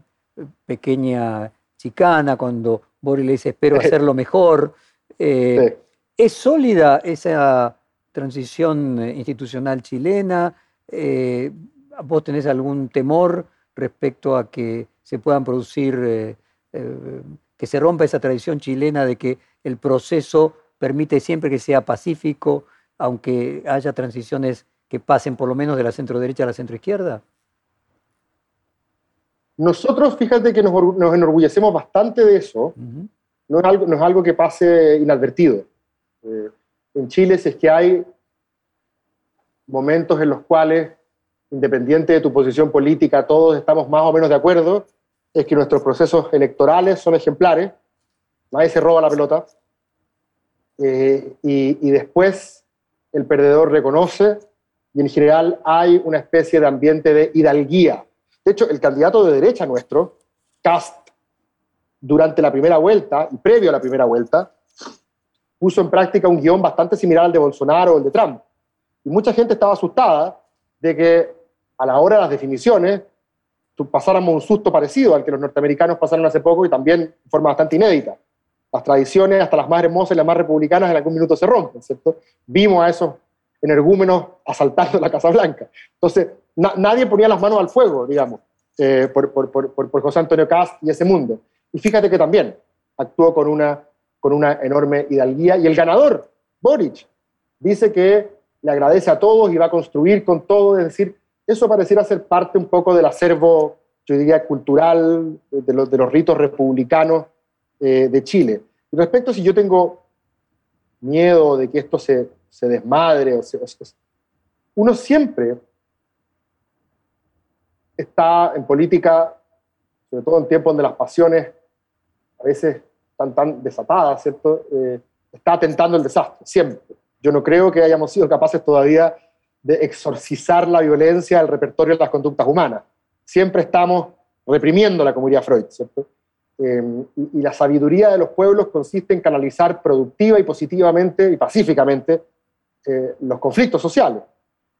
pequeña chicana cuando Boric le dice espero hacerlo mejor. Eh, ¿Es sólida esa transición eh, institucional chilena? Eh, ¿Vos tenés algún temor respecto a que se puedan producir, eh, que se rompa esa tradición chilena de que el proceso permite siempre que sea pacífico, aunque haya transiciones que pasen por lo menos de la centro derecha a la centro izquierda? Nosotros, fíjate que nos, enorgullecemos bastante de eso. no, es algo, no es algo que pase inadvertido. Eh, en Chile, si es que hay momentos en los cuales, independiente de tu posición política, todos estamos más o menos de acuerdo, es que nuestros procesos electorales son ejemplares, nadie se roba la pelota, eh, y, y después el perdedor reconoce y en general hay una especie de ambiente de hidalguía. De hecho, el candidato de derecha nuestro, Cast, durante la primera vuelta y previo a la primera vuelta, puso en práctica un guion bastante similar al de Bolsonaro o el de Trump. Y mucha gente estaba asustada de que a la hora de las definiciones pasáramos un susto parecido al que los norteamericanos pasaron hace poco y también de forma bastante inédita. Las tradiciones, hasta las más hermosas y las más republicanas, en algún minuto se rompen, ¿cierto? Vimos a esos energúmenos asaltando la Casa Blanca. Entonces, nadie ponía las manos al fuego, digamos, eh, por, por, por, por, José Antonio Cast y ese mundo. Y fíjate que también actuó con una, con una enorme hidalguía. Y el ganador, Boric, dice que le agradece a todos y va a construir con todo, es decir, eso pareciera ser parte un poco del acervo, yo diría, cultural de los, de los ritos republicanos eh, de Chile. Y respecto a si yo tengo miedo de que esto se, se desmadre, o uno siempre está en política, sobre todo en tiempos donde las pasiones a veces están tan desatadas, ¿cierto? Eh, está atentando el desastre, siempre. Yo no creo que hayamos sido capaces todavía de exorcizar la violencia del repertorio de las conductas humanas. Siempre estamos reprimiendo la comunidad Freud, ¿cierto? Eh, y, la sabiduría de los pueblos consiste en canalizar productiva y positivamente y pacíficamente eh, los conflictos sociales.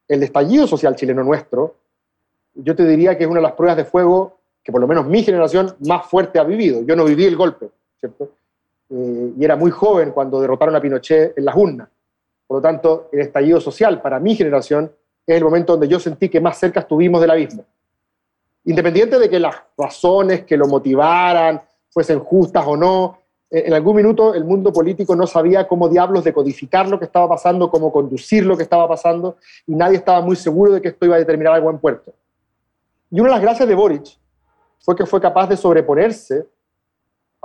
El estallido social chileno nuestro, yo te diría que es una de las pruebas de fuego que por lo menos mi generación más fuerte ha vivido. Yo no viví el golpe, Eh, y era muy joven cuando derrotaron a Pinochet en las urnas. Por lo tanto, el estallido social para mi generación es el momento donde yo sentí que más cerca estuvimos del abismo. Independiente de que las razones que lo motivaran fuesen justas o no, eh, en algún minuto el mundo político no sabía cómo diablos decodificar lo que estaba pasando, cómo conducir lo que estaba pasando, y nadie estaba muy seguro de que esto iba a determinar algo en puerto. Y una de las gracias de Boric fue que fue capaz de sobreponerse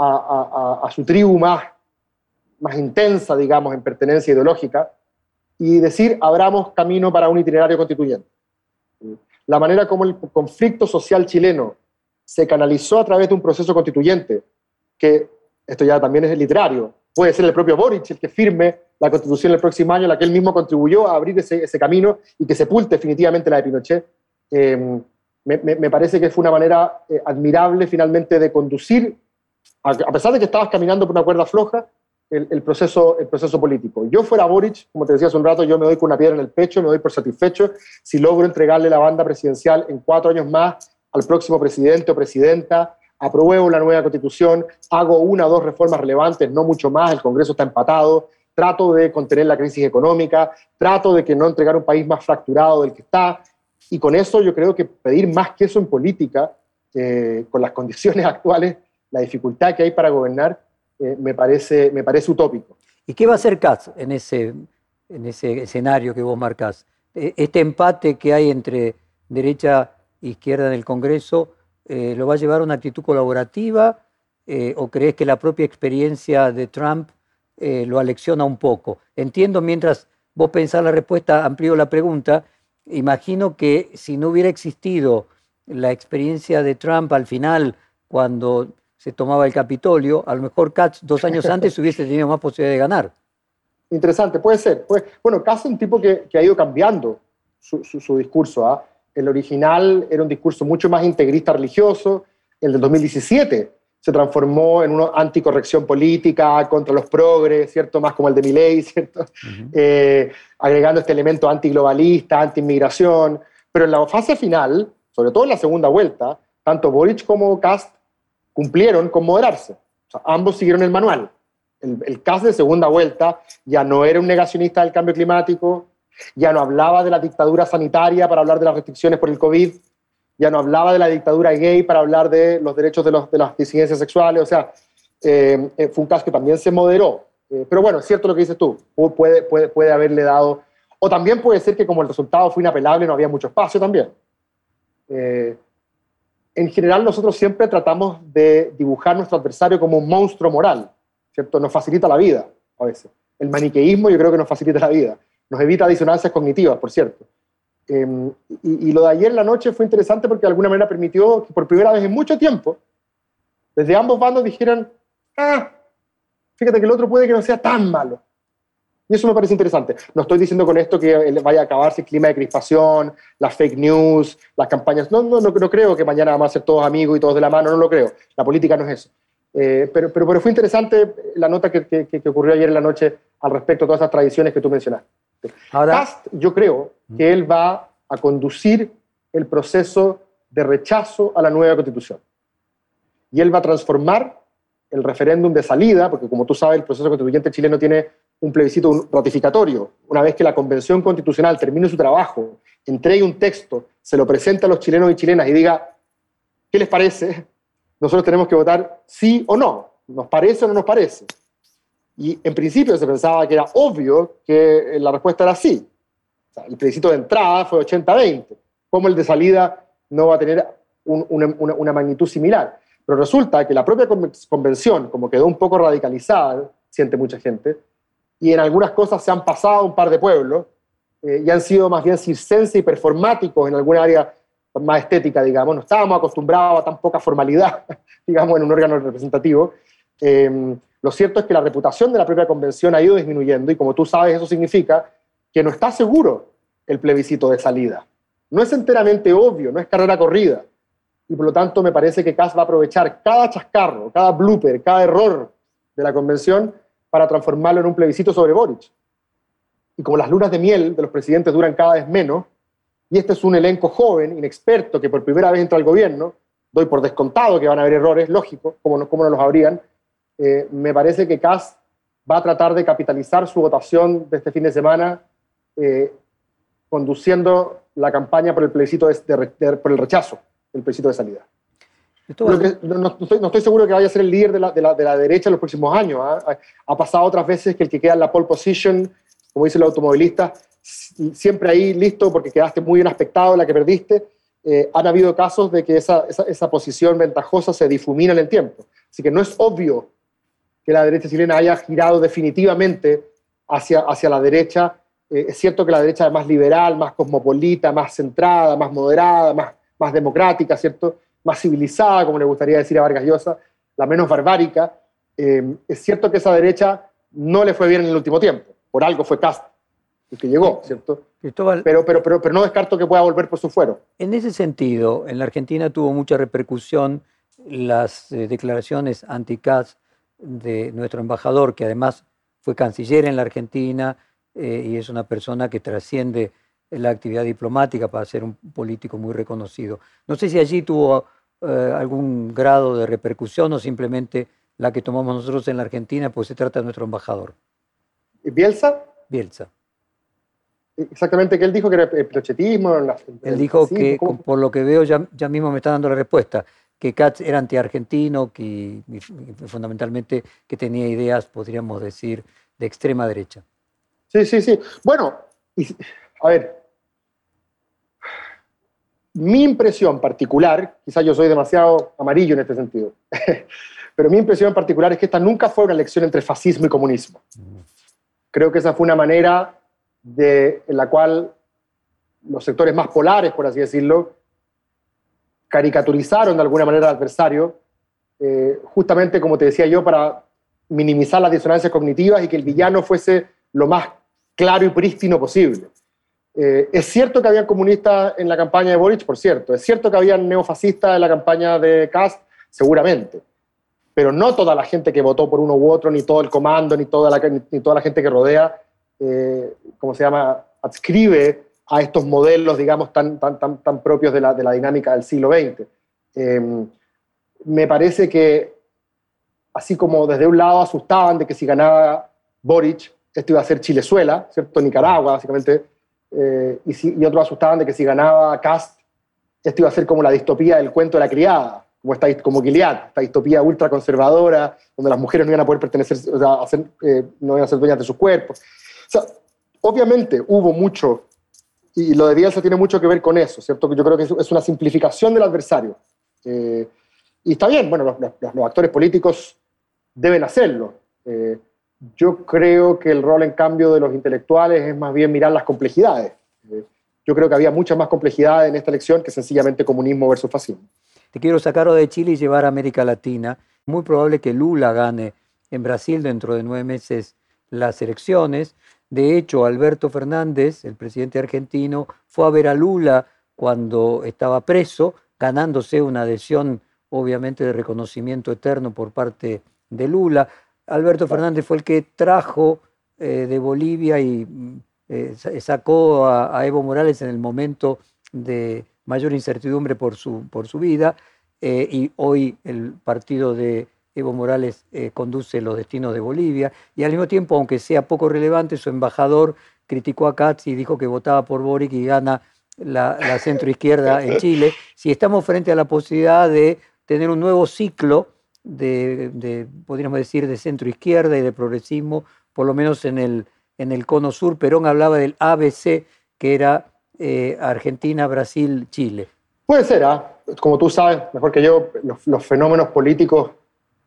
a, su tribu más, más intensa, digamos, en pertenencia ideológica, y decir, abramos camino para un itinerario constituyente. La manera como el conflicto social chileno se canalizó a través de un proceso constituyente que esto ya también es literario, puede ser el propio Boric el que firme la constitución el próximo año, la que él mismo contribuyó a abrir ese, camino y que sepulte definitivamente la de Pinochet. Me, me, parece que fue una manera eh, admirable finalmente de conducir, a, pesar de que estabas caminando por una cuerda floja, el, proceso, el proceso político. Yo fuera Boric, como te decía hace un rato, yo me doy con una piedra en el pecho, me doy por satisfecho si logro entregarle la banda presidencial en cuatro años más al próximo presidente o presidenta, apruebo la nueva constitución, hago una o dos reformas relevantes, no mucho más, el Congreso está empatado, trato de contener la crisis económica, trato de que no entregar un país más fracturado del que está, y con eso yo creo que pedir más que eso en política, eh, con las condiciones actuales, la dificultad que hay para gobernar, eh, me, parece, me parece utópico. ¿Y qué va a hacer Katz en ese, en ese escenario que vos marcás? E, este empate que hay entre derecha e izquierda en el Congreso, eh, lo va a llevar a una actitud colaborativa eh, o crees que la propia experiencia de Trump lo alecciona un poco? Entiendo, mientras vos pensás la respuesta, amplío la pregunta, imagino que si no hubiera existido la experiencia de Trump al final, cuando se tomaba el Capitolio, a lo mejor Katz dos años antes hubiese tenido más posibilidad de ganar. Interesante, puede ser. bueno, Katz es un tipo que, ha ido cambiando su, discurso. ¿ah? El original era un discurso mucho más integrista religioso. El del 2017 se transformó en una anticorrección política contra los progres, ¿cierto? Más como el de Milley, ¿cierto? Eh, agregando este elemento antiglobalista, antiinmigración. Pero en la fase final, sobre todo en la segunda vuelta, tanto Boric como Cast cumplieron con moderarse. ambos siguieron el manual. El, Cast de segunda vuelta ya no era un negacionista del cambio climático, ya no hablaba de la dictadura sanitaria para hablar de las restricciones por el COVID, ya no hablaba de la dictadura gay para hablar de los derechos de, los, de las disidencias sexuales, o sea, eh, eh, fue un caso que también se moderó. Eh, pero bueno, es cierto lo que dices tú, puede, puede, puede haberle dado, o también puede ser que como el resultado fue inapelable no había mucho espacio también. En general nosotros siempre tratamos de dibujar nuestro adversario como un monstruo moral, ¿cierto? Nos facilita la vida a veces. El maniqueísmo yo creo que nos facilita la vida nos evita disonancias cognitivas, por cierto. Em, y, lo de ayer en la noche fue interesante porque de alguna manera permitió que por primera vez en mucho tiempo desde ambos bandos dijeran, ah, fíjate que el otro puede que no sea tan malo. Y eso me parece interesante. No estoy diciendo con esto que vaya a acabarse el clima de crispación, las fake news, las campañas. No, no, no, creo que mañana vamos a ser todos amigos y todos de la mano, no lo creo. La política no es eso. Eh, pero, pero, pero, fue interesante la nota que, que, ocurrió ayer en la noche al respecto de todas esas tradiciones que tú mencionaste. Ahora, yo creo que él va a conducir el proceso de rechazo a la nueva constitución. Y él va a transformar el referéndum de salida, porque como tú sabes, el proceso constituyente chileno tiene un plebiscito ratificatorio. Una vez que la Convención Constitucional termine su trabajo, entregue un texto, se lo presente a los chilenos y chilenas y diga, ¿qué les parece? Nosotros tenemos que votar sí o no. ¿Nos parece o no nos parece? Y en principio se pensaba que era obvio que la respuesta era sí. el plebiscito de entrada fue 80-20. ¿Cómo el de salida no va a tener una, una magnitud similar? Pero resulta que la propia convención, como quedó un poco radicalizada, siente mucha gente, y en algunas cosas se han pasado un par de pueblos eh, y han sido más bien circenses y performáticos en alguna área más estética, digamos. No estábamos acostumbrados a tan poca formalidad, digamos, en un órgano representativo. Em, lo cierto es que la reputación de la propia convención ha ido disminuyendo y como tú sabes eso significa que no está seguro el plebiscito de salida. No es enteramente obvio, no es carrera corrida. Y por lo tanto me parece que Kass va a aprovechar cada chascarro, cada blooper, cada error de la convención para transformarlo en un plebiscito sobre Boric. Y como las lunas de miel de los presidentes duran cada vez menos, y este es un elenco joven, inexperto, que por primera vez entra al gobierno, doy por descontado que van a haber errores, lógico, como no, como no los habrían, eh, me parece que Kass va a tratar de capitalizar su votación de este fin de semana eh, conduciendo la campaña por el plebiscito por el rechazo del plebiscito de salida no, estoy, seguro que vaya a ser el líder de la, de la, de la derecha en los próximos años. ¿ah? Ha pasado otras veces que el que queda en la pole position, como dice el automovilista, siempre ahí listo porque quedaste muy bien aspectado, la que perdiste. Eh, han habido casos de que esa, esa, esa, posición ventajosa se difumina en el tiempo. Así que no es obvio que la derecha chilena haya girado definitivamente hacia, hacia la derecha. Eh, es cierto que la derecha es más liberal, más cosmopolita, más centrada, más moderada, más, más democrática, ¿cierto? Más civilizada, como le gustaría decir a Vargas Llosa, la menos barbárica. Eh, es cierto que esa derecha no le fue bien en el último tiempo, por algo fue Castro el que llegó, ¿cierto? pero, pero, pero, pero no descarto que pueda volver por su fuero. En ese sentido, en la Argentina tuvo mucha repercusión las eh, declaraciones anti-CAS de nuestro embajador, que además fue canciller en la Argentina eh, y es una persona que trasciende la actividad diplomática para ser un político muy reconocido. No sé si allí tuvo eh, algún grado de repercusión o simplemente la que tomamos nosotros en la Argentina, pues se trata de nuestro embajador. ¿Bielsa? Bielsa. Exactamente, que él dijo que era prochetismo. Él dijo que, por lo que veo, ya, ya mismo me está dando la respuesta, que Katz era antiargentino, que fundamentalmente que tenía ideas, podríamos decir, de extrema derecha. Sí, sí, sí. Bueno, a ver, mi impresión particular, quizás yo soy demasiado amarillo en este sentido, pero mi impresión particular es que esta nunca fue una elección entre fascismo y comunismo. Creo que esa fue una manera de, en la cual los sectores más polares, por así decirlo, caricaturizaron de alguna manera al adversario, eh, justamente como te decía yo, para minimizar las disonancias cognitivas y que el villano fuese lo más claro y prístino posible. Eh, es cierto que había comunistas en la campaña de Boric, por cierto. Es cierto que había neofascistas en la campaña de Kast, seguramente. Pero no toda la gente que votó por uno u otro, ni todo el comando, ni toda la, gente que rodea, eh, ¿cómo se llama?, adscribe a estos modelos, digamos, tan, propios de la, de la dinámica del siglo XX. Em, me parece que, así como desde un lado asustaban de que si ganaba Boric, esto iba a ser Chilezuela, ¿cierto? Nicaragua, básicamente, eh, y, si, y, otros asustaban de que si ganaba Cast, esto iba a ser como la distopía del cuento de la criada, como, esta, como Gilead, esta distopía ultraconservadora, donde las mujeres no iban a poder pertenecer, o sea, eh, no iban a ser dueñas de sus cuerpos. O sea, obviamente hubo mucho, y lo de Bielsa tiene mucho que ver con eso, ¿cierto? Yo creo que es una simplificación del adversario. Eh, y está bien, bueno, los, los, actores políticos deben hacerlo. Yo creo que el rol, en cambio, de los intelectuales es más bien mirar las complejidades. Yo creo que había mucha más complejidad en esta elección que sencillamente comunismo versus fascismo. te quiero sacar de Chile y llevar a América Latina. Muy probable que Lula gane en Brasil dentro de nueve meses las elecciones. De hecho, Alberto Fernández, el presidente argentino, fue a ver a Lula cuando estaba preso, ganándose una adhesión obviamente de reconocimiento eterno por parte de Lula. Alberto Fernández fue el que trajo eh, de Bolivia y eh, sacó a, Evo Morales en el momento de mayor incertidumbre por su, por su vida eh, y hoy el partido de Evo Morales conduce los destinos de Bolivia y al mismo tiempo, aunque sea poco relevante, su embajador criticó a Katz y dijo que votaba por Boric y gana la, la centroizquierda en Chile. Si estamos frente a la posibilidad de tener un nuevo ciclo de, podríamos decir, de centro izquierda y de progresismo, por lo menos en el, en el cono sur. Perón hablaba del ABC, que era eh, Argentina, Brasil, Chile. Puede ser, ¿ah? como tú sabes, mejor que yo, los, fenómenos políticos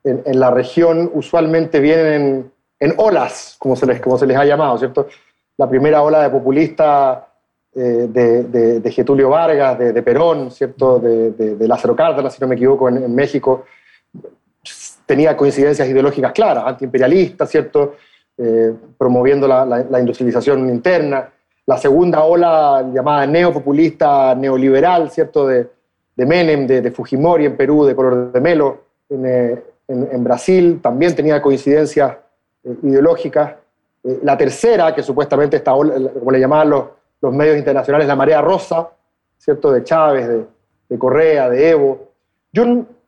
en, la región usualmente vienen en, olas, como se, les, como se les ha llamado, ¿cierto? La primera ola de populista eh, de, Getulio Vargas, de, Perón, ¿cierto? De, Lázaro Cárdenas, si no me equivoco, en México, tenía coincidencias ideológicas claras, antiimperialistas, ¿cierto? Eh, promoviendo la, industrialización interna. La segunda ola llamada neopopulista, neoliberal, ¿cierto? De, Menem, de, Fujimori en Perú, de Color de Melo eh, en, Brasil, también tenía coincidencias eh, ideológicas. la tercera, que supuestamente esta ola, como le llamaban los, los medios internacionales, la marea rosa, ¿cierto? De Chávez, de, de Correa, de Evo. Yo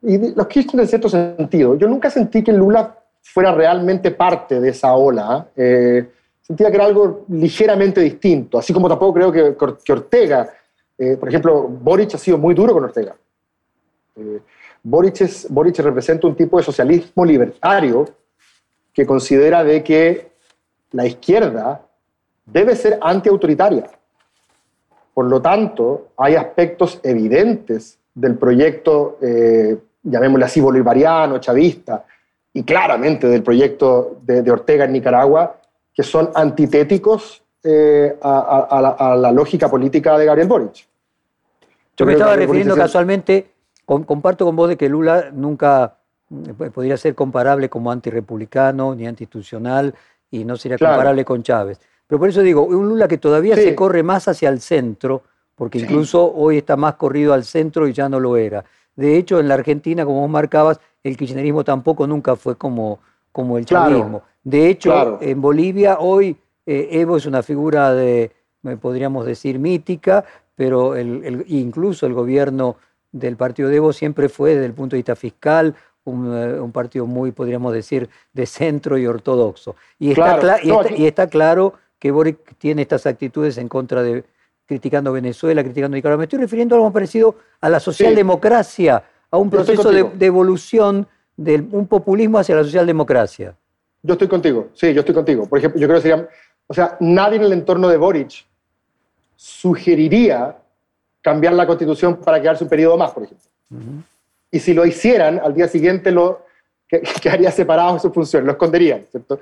y los Kirchner en cierto sentido. Yo nunca sentí que Lula fuera realmente parte de esa ola. Eh, sentía que era algo ligeramente distinto, así como tampoco creo que, Ortega, eh, por ejemplo, Boric ha sido muy duro con Ortega. Eh, Boric, es, Boric representa un tipo de socialismo libertario que considera de que la izquierda debe ser antiautoritaria. Por lo tanto, hay aspectos evidentes del proyecto llamémosle así, bolivariano, chavista, y claramente del proyecto de, Ortega en Nicaragua, que son antitéticos eh, a, la, lógica política de Gabriel Boric. Yo me estaba refiriendo casualmente, comparto con vos de que Lula nunca eh, podría ser comparable como antirepublicano ni antiinstitucional y no sería comparable con Chávez. Pero por eso digo, un Lula que todavía se corre más hacia el centro, porque incluso hoy está más corrido al centro y ya no lo era. De hecho, en la Argentina, como vos marcabas, el kirchnerismo tampoco nunca fue como, como el chavismo. de hecho, en Bolivia hoy eh, Evo es una figura de, podríamos decir, mítica, pero el, incluso el gobierno del partido de Evo siempre fue, desde el punto de vista fiscal, un, eh, partido muy, podríamos decir, de centro y ortodoxo. Y está, y está claro que Boric tiene estas actitudes en contra de, criticando Venezuela, criticando Nicaragua. Me estoy refiriendo a algo parecido a la socialdemocracia, a un proceso de, evolución de un populismo hacia la socialdemocracia. Yo estoy contigo, sí, yo estoy contigo. Por ejemplo, yo creo que sería, o sea, nadie en el entorno de Boric sugeriría cambiar la constitución para quedarse un periodo más, por ejemplo. Y si lo hicieran, al día siguiente lo quedaría separado de su función, lo esconderían, ¿cierto?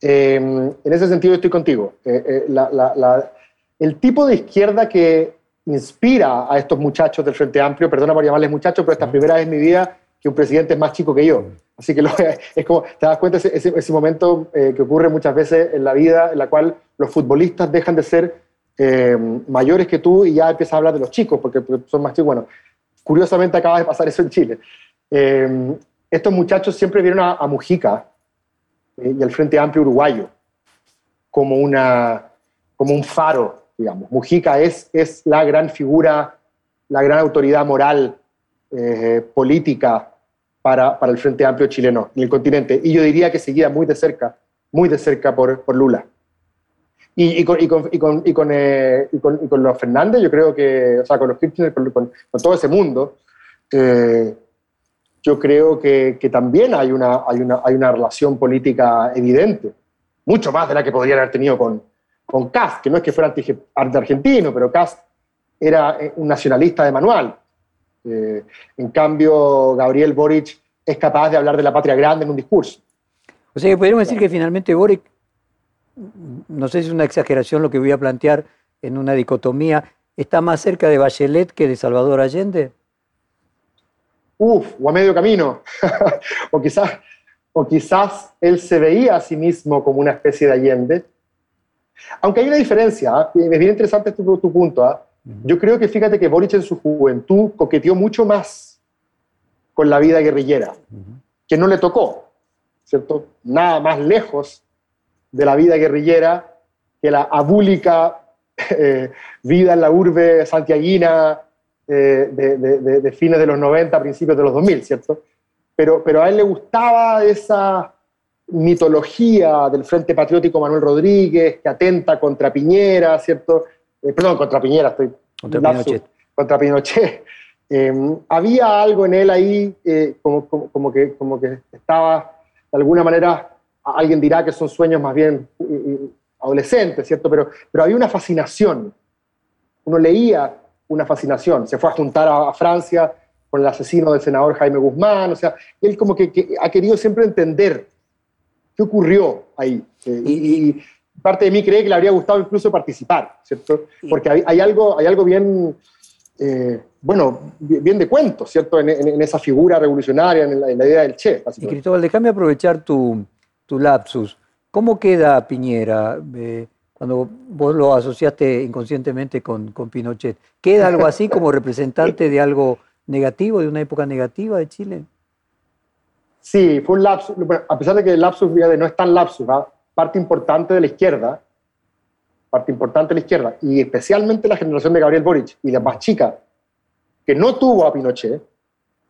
Eh, en ese sentido estoy contigo. Eh, eh, la, el tipo de izquierda que inspira a estos muchachos del Frente Amplio, perdona por llamarles muchachos, pero esta es primera vez en mi vida que un presidente es más chico que yo. Así que es como, te das cuenta ese, ese, momento eh, que ocurre muchas veces en la vida en la cual los futbolistas dejan de ser eh, mayores que tú y ya empiezas a hablar de los chicos porque, son más chicos. Bueno, curiosamente acaba de pasar eso en Chile. Eh, estos muchachos siempre vieron a, a Mujica y al Frente Amplio uruguayo como, una, como un faro digamos. Mujica es, es la gran figura, la gran autoridad moral, eh, política para, para, el Frente Amplio chileno y el continente. Y yo diría que seguida muy de cerca, muy de cerca por, por Lula. Y, y, con, y, con, y, con, y, con, eh, con, los Fernández, yo creo que, o sea, con los Kirchner, con, todo ese mundo, eh, yo creo que, que, también hay una, hay, una, hay una relación política evidente, mucho más de la que podrían haber tenido con, con Cast, que no es que fuera anti-argentino, pero Cast era eh, un nacionalista de manual. Eh, en cambio, Gabriel Boric es capaz de hablar de la patria grande en un discurso. O sea, podríamos decir que finalmente Boric, no sé si es una exageración lo que voy a plantear en una dicotomía, está más cerca de Bachelet que de Salvador Allende. uff, o a medio camino, o, quizás, o quizás él se veía a sí mismo como una especie de Allende. Aunque hay una diferencia, ¿ah? es bien interesante tu, tu punto. ¿ah? Yo creo que fíjate que Boric en su juventud coqueteó mucho más con la vida guerrillera, que no le tocó, ¿cierto? Nada más lejos de la vida guerrillera que la abúlica eh, vida en la urbe santiaguina eh, de, fines de los 90, principios de los 2000, ¿cierto? Pero, pero a él le gustaba esa mitología del Frente Patriótico Manuel Rodríguez, que atenta contra Piñera, ¿cierto? Eh, perdón, contra Piñera, estoy... Contra Pinochet. Contra Pinochet. Em, había algo en él ahí como, como, que, como que estaba, de alguna manera, alguien dirá que son sueños más bien adolescentes, ¿cierto? Pero, pero había una fascinación. Uno leía una fascinación. Se fue a juntar a, Francia con el asesino del senador Jaime Guzmán. O sea, él como que, ha querido siempre entender qué ocurrió ahí. Eh, y, parte de mí cree que le habría gustado incluso participar, ¿cierto? Porque hay, algo, hay algo bien, eh, bueno, bien de cuento, ¿cierto? En, esa figura revolucionaria, en la, idea del Che. Y Cristóbal, déjame aprovechar tu, tu lapsus. ¿Cómo queda Piñera eh, cuando vos lo asociaste inconscientemente con, con, Pinochet? ¿Queda algo así como representante de algo negativo, de una época negativa de Chile? Sí, fue un lapsus, a pesar de que el lapsus no es tan lapsus, parte importante de la izquierda, parte importante de la izquierda, y especialmente la generación de Gabriel Boric y la más chica, que no tuvo a Pinochet,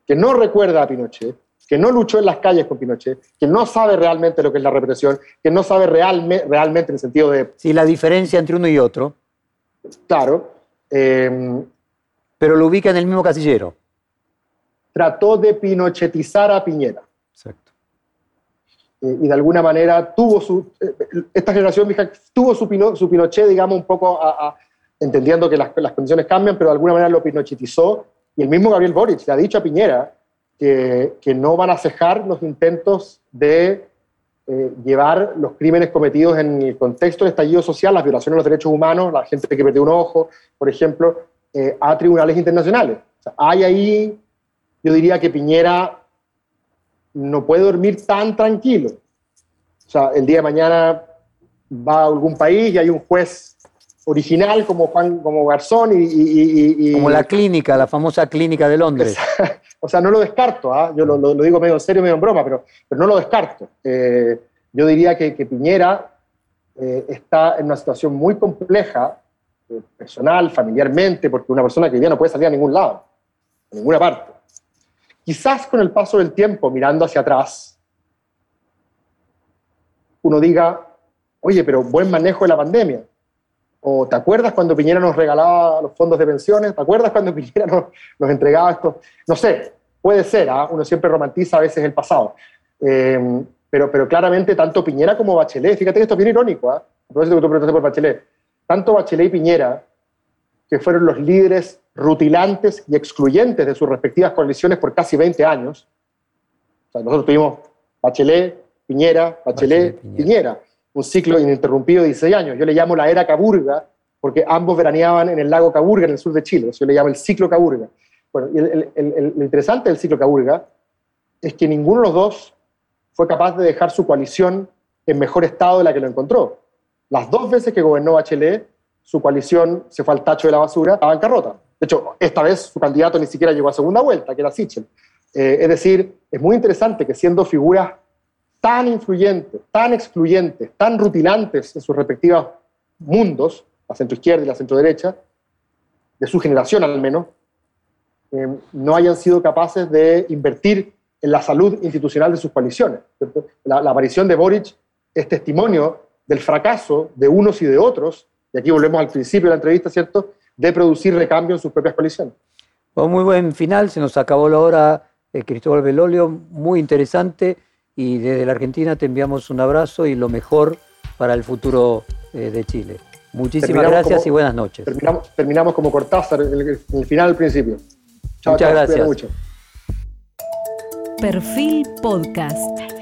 que no recuerda a Pinochet, que no luchó en las calles con Pinochet, que no sabe realmente lo que es la represión, que no sabe realmente en el sentido de... Sí, la diferencia entre uno y otro. Claro. Eh, pero lo ubica en el mismo casillero. Trató de pinochetizar a Piñera. Eh, y de alguna manera tuvo su... Eh, esta generación tuvo su, Pinochet, digamos, un poco entendiendo que las, las condiciones cambian, pero de alguna manera lo pinochetizó. Y el mismo Gabriel Boric le ha dicho a Piñera que, no van a cejar los intentos de eh, llevar los crímenes cometidos en el contexto del estallido social, las violaciones de los derechos humanos, la gente que perdió un ojo, por ejemplo, eh, a tribunales internacionales. hay ahí, yo diría que Piñera no puede dormir tan tranquilo. O sea, el día de mañana va a algún país y hay un juez original como Juan, como Garzón y, Como la clínica, la famosa clínica de Londres. o sea, no lo descarto, ¿ah? yo lo, digo medio en serio, medio en broma, pero, pero no lo descarto. Eh, yo diría que, Piñera eh, está en una situación muy compleja, eh, personal, familiarmente, porque una persona que hoy día no puede salir a ningún lado, a ninguna parte. Quizás con el paso del tiempo, mirando hacia atrás, uno diga, oye, pero buen manejo de la pandemia ¿O te acuerdas cuando Piñera nos regalaba los fondos de pensiones? ¿Te acuerdas cuando Piñera nos, entregaba esto? No sé, puede ser, ¿ah? uno siempre romantiza a veces el pasado. Eh, pero, pero claramente tanto Piñera como Bachelet, fíjate que esto es bien irónico, ¿ah? ¿eh? tú preguntaste por Bachelet, tanto Bachelet y Piñera, que fueron los líderes rutilantes y excluyentes de sus respectivas coaliciones por casi 20 años, o sea, nosotros tuvimos Bachelet, Piñera, Bachelet, Piñera un ciclo ininterrumpido de 16 años. Yo le llamo la era Caburga, porque ambos veraneaban en el lago Caburga, en el sur de Chile. Yo le llamo el ciclo Caburga. Bueno, el, lo interesante del ciclo Caburga es que ninguno de los dos fue capaz de dejar su coalición en mejor estado de la que lo encontró. Las dos veces que gobernó Bachelet, su coalición se fue al tacho de la basura, a bancarrota. De hecho, esta vez su candidato ni siquiera llegó a segunda vuelta, que era Sichel. Eh, es decir, es muy interesante que siendo figuras tan influyentes, tan excluyentes, tan rutinantes en sus respectivos mundos, la centroizquierda y la centroderecha, de su generación al menos, eh, no hayan sido capaces de invertir en la salud institucional de sus coaliciones. La, la, aparición de Boric es testimonio del fracaso de unos y de otros, y aquí volvemos al principio de la entrevista, ¿cierto?, de producir recambio en sus propias coaliciones. muy buen final, se nos acabó la hora, eh, Cristóbal Belolio, muy interesante y desde la Argentina te enviamos un abrazo y lo mejor para el futuro eh, de Chile. Muchísimas gracias y buenas noches. Terminamos, como Cortázar en el, final al principio. Muchas gracias. Perfil Podcast.